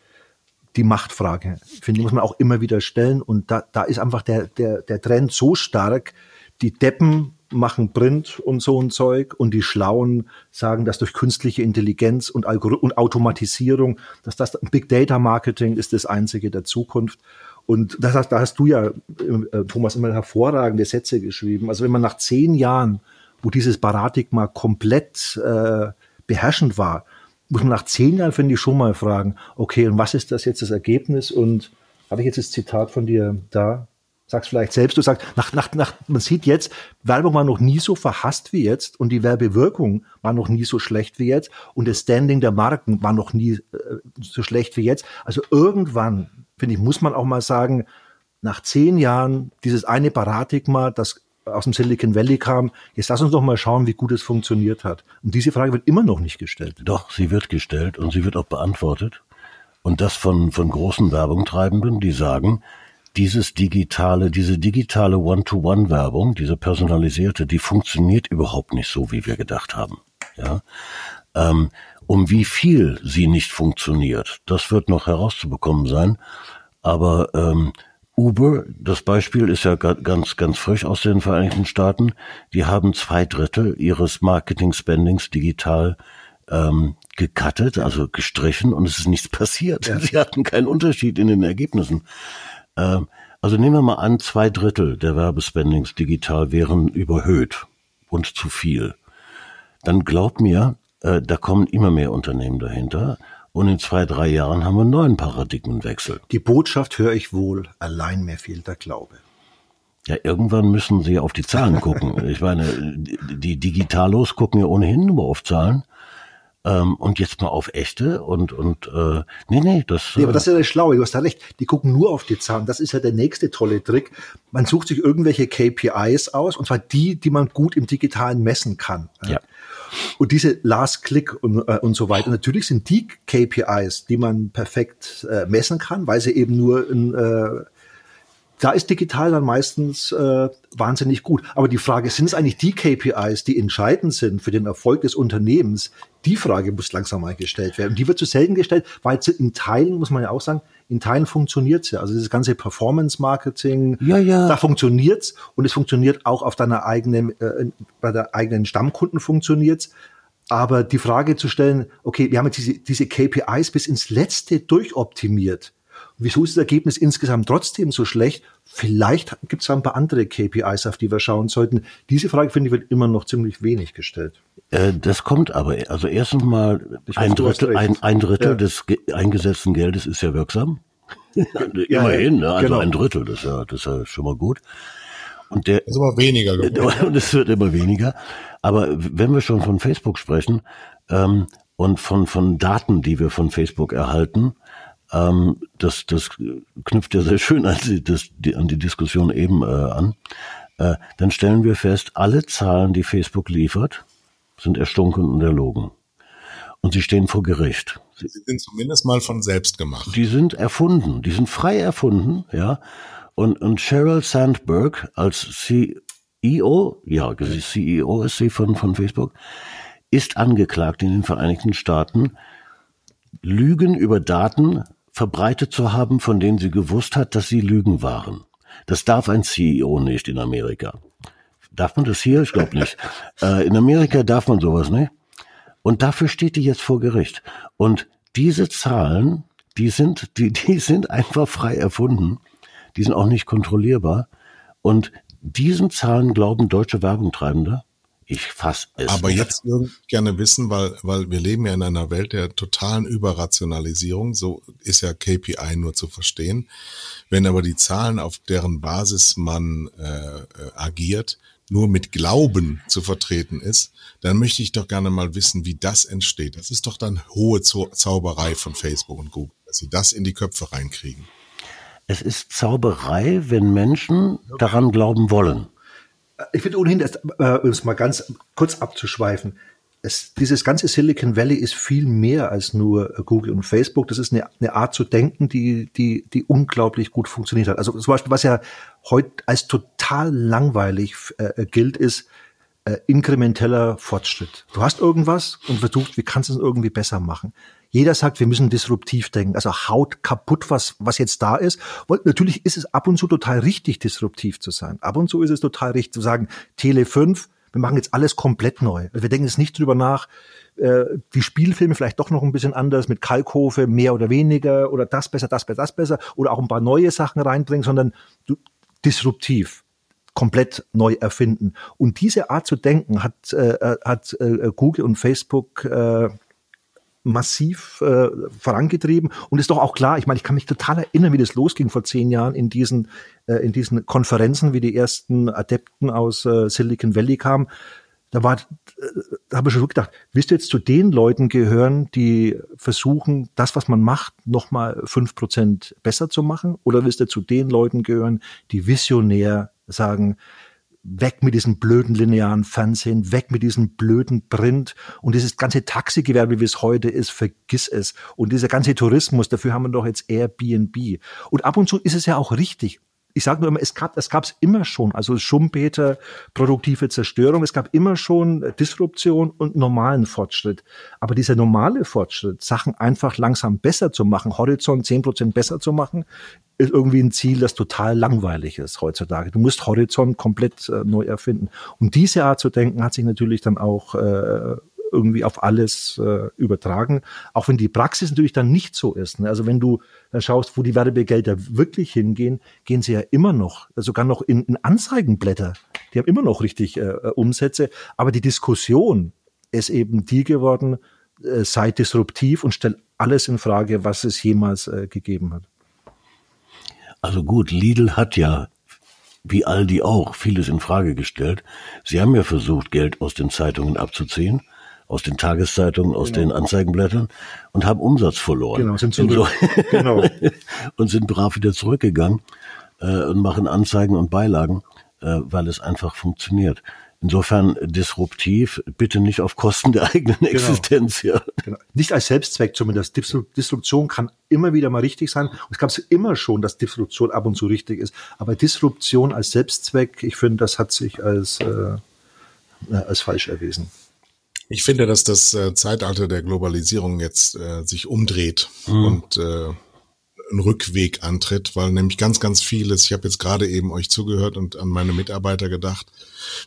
Speaker 4: die Machtfrage finde ich muss man auch immer wieder stellen. Und da da ist einfach der der der Trend so stark die Deppen machen Print und so ein Zeug und die Schlauen sagen, dass durch künstliche Intelligenz und, Algorith und Automatisierung, dass das Big Data Marketing ist das einzige der Zukunft. Und das, da hast du ja, äh, Thomas, immer hervorragende Sätze geschrieben. Also wenn man nach zehn Jahren, wo dieses Paradigma komplett äh, beherrschend war, muss man nach zehn Jahren, finde ich, schon mal fragen, okay, und was ist das jetzt das Ergebnis? Und habe ich jetzt das Zitat von dir da? Sagst vielleicht selbst, du sagst, nach, nach, nach, man sieht jetzt, Werbung war noch nie so verhasst wie jetzt und die Werbewirkung war noch nie so schlecht wie jetzt und das Standing der Marken war noch nie äh, so schlecht wie jetzt. Also irgendwann, finde ich, muss man auch mal sagen, nach zehn Jahren dieses eine Paradigma, das aus dem Silicon Valley kam, jetzt lass uns doch mal schauen, wie gut es funktioniert hat. Und diese Frage wird immer noch nicht gestellt.
Speaker 3: Doch, sie wird gestellt und sie wird auch beantwortet. Und das von, von großen Werbungtreibenden, die sagen, dieses digitale, diese digitale One-to-One-Werbung, diese personalisierte, die funktioniert überhaupt nicht so, wie wir gedacht haben. Ja, ähm, um wie viel sie nicht funktioniert, das wird noch herauszubekommen sein. Aber ähm, Uber, das Beispiel ist ja ganz, ganz frisch aus den Vereinigten Staaten. Die haben zwei Drittel ihres Marketing-Spendings digital ähm, gecuttet, also gestrichen, und es ist nichts passiert. Ja. Sie hatten keinen Unterschied in den Ergebnissen. Ähm, also nehmen wir mal an, zwei Drittel der Werbespendings digital wären überhöht und zu viel. Dann glaubt mir, äh, da kommen immer mehr Unternehmen dahinter. Und in zwei, drei Jahren haben wir einen neuen Paradigmenwechsel.
Speaker 4: Die Botschaft höre ich wohl, allein mir fehlt der Glaube.
Speaker 3: Ja, irgendwann müssen sie auf die Zahlen gucken. Ich meine, die Digitalos gucken ja ohnehin nur auf Zahlen. Ähm, und jetzt mal auf echte und und äh, nee, nee, das.
Speaker 4: Nee, aber das ist ja das Schlaue, du hast da recht. Die gucken nur auf die Zahlen. Das ist ja der nächste tolle Trick. Man sucht sich irgendwelche KPIs aus, und zwar die, die man gut im Digitalen messen kann.
Speaker 3: Ja.
Speaker 4: Und diese Last Click und, äh, und so weiter. Natürlich sind die KPIs, die man perfekt äh, messen kann, weil sie eben nur ein, äh, da ist digital dann meistens äh, wahnsinnig gut. Aber die Frage, sind es eigentlich die KPIs, die entscheidend sind für den Erfolg des Unternehmens? Die Frage muss langsam mal gestellt werden. Die wird zu selten gestellt, weil in Teilen, muss man ja auch sagen, in Teilen funktioniert's ja. Also dieses ganze Performance-Marketing,
Speaker 3: Ja, ja.
Speaker 4: da funktioniert's und es funktioniert auch auf deiner eigenen, äh, bei der eigenen Stammkunden funktioniert's. Aber die Frage zu stellen, okay, wir haben jetzt diese, diese KPIs bis ins Letzte durchoptimiert. Wieso ist das Ergebnis insgesamt trotzdem so schlecht? Vielleicht gibt es ein paar andere KPIs, auf die wir schauen sollten. Diese Frage, finde ich, wird immer noch ziemlich wenig gestellt.
Speaker 3: Äh, das kommt aber, also erstens mal,
Speaker 4: Ich
Speaker 3: ein Drittel, ein, ein Drittel
Speaker 4: Ja.
Speaker 3: des ge- eingesetzten Geldes ist ja wirksam.
Speaker 4: Ja,
Speaker 3: Immerhin, ne? also
Speaker 4: genau.
Speaker 3: ein Drittel, das ist, ja, das ist ja schon mal gut. Und der,
Speaker 1: ist aber weniger geworden.
Speaker 3: und es wird immer weniger. Aber wenn wir schon von Facebook sprechen ähm, und von, von Daten, die wir von Facebook erhalten, ähm, das, das knüpft ja sehr schön an die, das, die, an die Diskussion eben äh, an, äh, dann stellen wir fest, alle Zahlen, die Facebook liefert, sind erstunken und erlogen. Und sie stehen vor Gericht.
Speaker 1: Sie sind zumindest mal von selbst gemacht.
Speaker 3: Die sind erfunden, die sind frei erfunden, ja. Und, und Sheryl Sandberg als CEO, ja, CEO ist sie von, von Facebook, ist angeklagt in den Vereinigten Staaten, Lügen über Daten verbreitet zu haben, von denen sie gewusst hat, dass sie Lügen waren. Das darf ein CEO nicht in Amerika. Darf man das hier? Ich glaube nicht. äh, in Amerika darf man sowas nicht. Und dafür steht die jetzt vor Gericht. Und diese Zahlen, die sind, die, die sind einfach frei erfunden. Die sind auch nicht kontrollierbar. Und diesen Zahlen glauben deutsche Werbungtreibende. Ich fass es.
Speaker 1: Aber
Speaker 3: nicht.
Speaker 1: jetzt würde ich gerne wissen, weil, weil wir leben ja in einer Welt der totalen Überrationalisierung. So ist ja KPI nur zu verstehen. Wenn aber die Zahlen, auf deren Basis man äh, agiert, nur mit Glauben zu vertreten ist, dann möchte ich doch gerne mal wissen, wie das entsteht. Das ist doch dann hohe Zau Zauberei von Facebook und Google, dass sie das in die Köpfe reinkriegen.
Speaker 3: Es ist Zauberei, wenn Menschen daran glauben wollen.
Speaker 4: Ich finde ohnehin, dass, äh, um es mal ganz kurz abzuschweifen, es, dieses ganze Silicon Valley ist viel mehr als nur äh, Google und Facebook. Das ist eine, eine Art zu denken, die, die, die unglaublich gut funktioniert hat. Also zum Beispiel, was ja heute als total langweilig äh, gilt, ist äh, inkrementeller Fortschritt. Du hast irgendwas und versuchst, wie kannst du es irgendwie besser machen? Jeder sagt, wir müssen disruptiv denken, also haut kaputt, was, was jetzt da ist. Und natürlich ist es ab und zu total richtig, disruptiv zu sein. Ab und zu ist es total richtig zu sagen, Tele 5, wir machen jetzt alles komplett neu. Wir denken jetzt nicht drüber nach, äh, die Spielfilme vielleicht doch noch ein bisschen anders, mit Kalkhofe mehr oder weniger oder das besser, das besser, das besser oder auch ein paar neue Sachen reinbringen, sondern du, disruptiv komplett neu erfinden. Und diese Art zu denken hat, äh, hat äh, Google und Facebook äh, massiv äh, vorangetrieben und ist doch auch klar, ich meine, ich kann mich total erinnern, wie das losging vor zehn Jahren in diesen, äh, in diesen Konferenzen, wie die ersten Adepten aus äh, Silicon Valley kamen. Da war, äh, da habe ich schon gedacht, willst du jetzt zu den Leuten gehören, die versuchen, das, was man macht, nochmal fünf Prozent besser zu machen? Oder willst du zu den Leuten gehören, die visionär sagen, weg mit diesem blöden linearen Fernsehen, weg mit diesem blöden Print und dieses ganze Taxigewerbe, wie es heute ist, vergiss es. Und dieser ganze Tourismus, dafür haben wir doch jetzt Airbnb. Und ab und zu ist es ja auch richtig. Ich sage nur immer, es gab es gab's immer schon, also Schumpeter, produktive Zerstörung, es gab immer schon Disruption und normalen Fortschritt. Aber dieser normale Fortschritt, Sachen einfach langsam besser zu machen, Horizont zehn Prozent besser zu machen, ist irgendwie ein Ziel, das total langweilig ist heutzutage. Du musst Horizont komplett äh, neu erfinden. Und diese Art zu denken hat sich natürlich dann auch äh, irgendwie auf alles äh, übertragen, auch wenn die Praxis natürlich dann nicht so ist. Ne? Also wenn du dann schaust, wo die Werbegelder wirklich hingehen, gehen sie ja immer noch, sogar noch in, in Anzeigenblätter. Die haben immer noch richtig äh, Umsätze, aber die Diskussion ist eben die geworden, äh, sei disruptiv und stell alles in Frage, was es jemals äh, gegeben hat.
Speaker 3: Also gut, Lidl hat ja, wie Aldi auch, vieles in Frage gestellt. Sie haben ja versucht, Geld aus den Zeitungen abzuziehen, aus den Tageszeitungen, aus den Anzeigenblättern und haben Umsatz verloren.
Speaker 4: Genau, sind
Speaker 3: In
Speaker 4: zurück. Genau.
Speaker 3: und sind brav wieder zurückgegangen äh, und machen Anzeigen und Beilagen, äh, weil es einfach funktioniert. Insofern disruptiv, bitte nicht auf Kosten der eigenen genau. Existenz. Ja.
Speaker 4: Genau. Nicht als Selbstzweck zumindest. Disruption kann immer wieder mal richtig sein. Und es gab es immer schon, dass Disruption ab und zu richtig ist. Aber Disruption als Selbstzweck, ich finde, das hat sich als, äh, als falsch erwiesen.
Speaker 1: Ich finde, dass das äh, Zeitalter der Globalisierung jetzt äh, sich umdreht mhm. und äh, einen Rückweg antritt, weil nämlich ganz, ganz vieles, ich habe jetzt gerade eben euch zugehört und an meine Mitarbeiter gedacht,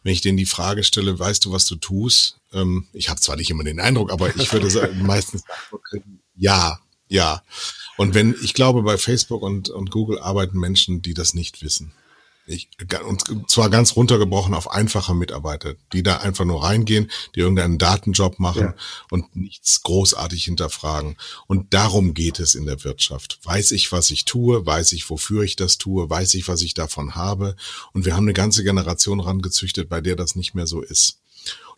Speaker 1: wenn ich denen die Frage stelle, weißt du, was du tust? Ähm, ich habe zwar nicht immer den Eindruck, aber ich würde sagen, meistens kriegen, ja, ja. Und wenn, ich glaube, bei Facebook und, und Google arbeiten Menschen, die das nicht wissen. Ich, und zwar ganz runtergebrochen auf einfache Mitarbeiter, die da einfach nur reingehen, die irgendeinen Datenjob machen ja. und nichts großartig hinterfragen. Und darum geht es in der Wirtschaft. Weiß ich, was ich tue? Weiß ich, wofür ich das tue? Weiß ich, was ich davon habe? Und wir haben eine ganze Generation rangezüchtet, bei der das nicht mehr so ist.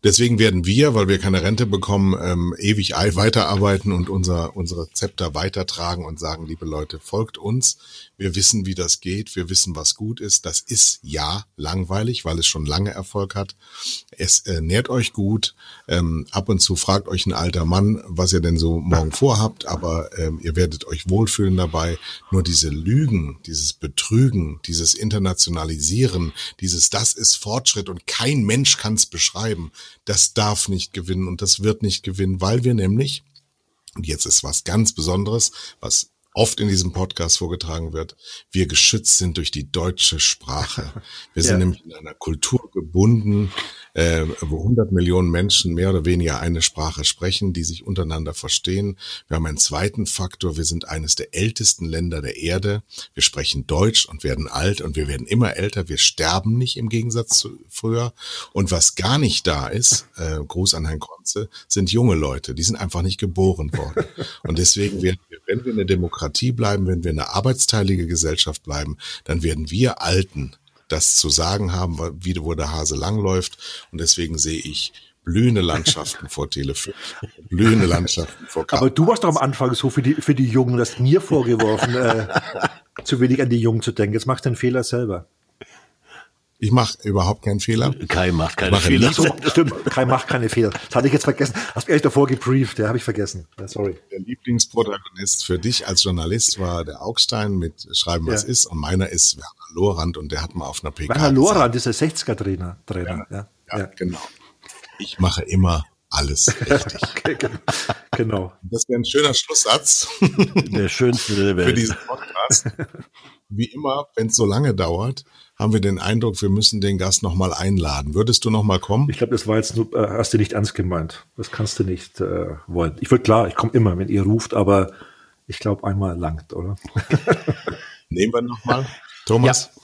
Speaker 1: Deswegen werden wir, weil wir keine Rente bekommen, ähm, ewig weiterarbeiten und unser, unsere Zepter weitertragen und sagen, liebe Leute, folgt uns. Wir wissen, wie das geht. Wir wissen, was gut ist. Das ist ja langweilig, weil es schon lange Erfolg hat. Es äh, nährt euch gut. Ähm, ab und zu fragt euch ein alter Mann, was ihr denn so morgen vorhabt, aber ähm, ihr werdet euch wohlfühlen dabei. Nur diese Lügen, dieses Betrügen, dieses Internationalisieren, dieses Das ist Fortschritt und kein Mensch kann es beschreiben, das darf nicht gewinnen und das wird nicht gewinnen, weil wir nämlich, und jetzt ist was ganz Besonderes, was oft in diesem Podcast vorgetragen wird, wir geschützt sind durch die deutsche Sprache. Wir sind ja. nämlich in einer Kultur gebunden, äh, wo 100 Millionen Menschen mehr oder weniger eine Sprache sprechen, die sich untereinander verstehen. Wir haben einen zweiten Faktor. Wir sind eines der ältesten Länder der Erde. Wir sprechen Deutsch und werden alt und wir werden immer älter. Wir sterben nicht im Gegensatz zu früher. Und was gar nicht da ist, äh, Gruß an Herrn Konze, sind junge Leute. Die sind einfach nicht geboren worden. Und deswegen werden wir, wenn wir eine Demokratie bleiben, wenn wir eine arbeitsteilige Gesellschaft bleiben, dann werden wir Alten das zu sagen haben, wie wo der Hase langläuft. Und deswegen sehe ich blühende Landschaften vor Telefon, blühende Landschaften vor
Speaker 4: Karten. Aber du warst doch am Anfang so für die, für die Jungen, das mir vorgeworfen, äh, zu wenig an die Jungen zu denken. Jetzt machst du den Fehler selber.
Speaker 1: Ich mache überhaupt keinen Fehler.
Speaker 3: Kai macht keine Fehler.
Speaker 4: So, stimmt, Kai macht keine Fehler. Das hatte ich jetzt vergessen. Hast du mich davor gebrieft, ja, habe ich vergessen. Sorry.
Speaker 1: Der Lieblingsprotagonist für dich als Journalist war der Augstein mit Schreiben, was ja. ist. Und meiner ist Werner Lorand und der hat mal auf einer PK.
Speaker 4: Werner Lorand ist der 60er-Trainer. Trainer.
Speaker 1: Ja, ja, ja, genau. Ich mache immer alles richtig. okay,
Speaker 4: genau.
Speaker 1: Das wäre ein schöner Schlusssatz.
Speaker 3: Der schönste der Welt.
Speaker 1: Für diesen Podcast. Wie immer, wenn es so lange dauert, haben wir den Eindruck, wir müssen den Gast nochmal einladen. Würdest du nochmal kommen?
Speaker 4: Ich glaube, das war jetzt nur, äh, hast du nicht ernst gemeint. Das kannst du nicht äh, wollen. Ich würde klar, ich komme immer, wenn ihr ruft, aber ich glaube, einmal langt, oder?
Speaker 1: Nehmen wir nochmal. Thomas? Ja.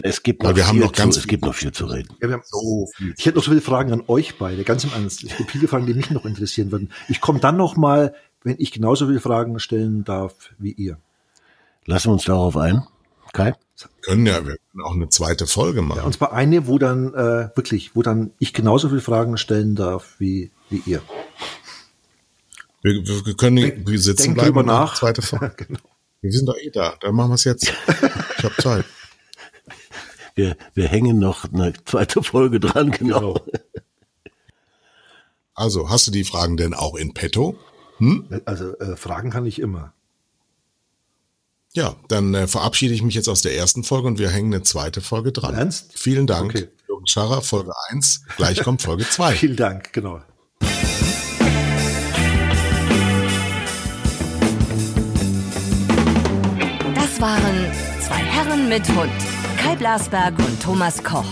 Speaker 3: Es gibt noch,
Speaker 1: wir haben noch ganz
Speaker 3: zu, es gibt noch viel zu reden.
Speaker 4: Ja, wir haben so viel. Ich hätte noch so viele Fragen an euch beide, ganz im Ernst. Es gibt viele Fragen, die mich noch interessieren würden. Ich komme dann noch mal, wenn ich genauso viele Fragen stellen darf wie ihr.
Speaker 3: Lassen wir uns darauf ein. Kai?
Speaker 1: Können ja, wir können auch eine zweite Folge machen. Ja,
Speaker 4: und zwar eine, wo dann äh, wirklich, wo dann ich genauso viele Fragen stellen darf wie, wie ihr.
Speaker 1: Wir, wir können Denk, wir sitzen
Speaker 4: bleiben drüber nach.
Speaker 1: Zweite Folge. genau. Wir sind doch eh da, dann machen wir es jetzt. Ich habe Zeit.
Speaker 3: Wir, wir hängen noch eine zweite Folge dran, genau. genau.
Speaker 1: Also, hast du die Fragen denn auch in petto? Hm?
Speaker 4: Also, äh, Fragen kann ich immer.
Speaker 1: Ja, dann äh, verabschiede ich mich jetzt aus der ersten Folge und wir hängen eine zweite Folge dran.
Speaker 4: Ernst?
Speaker 1: Vielen Dank. Okay. Jürgen Scharrer, Folge 1. Gleich kommt Folge 2.
Speaker 4: Vielen Dank, genau.
Speaker 2: Das waren zwei Herren mit Hund. Kai Blasberg und Thomas Koch.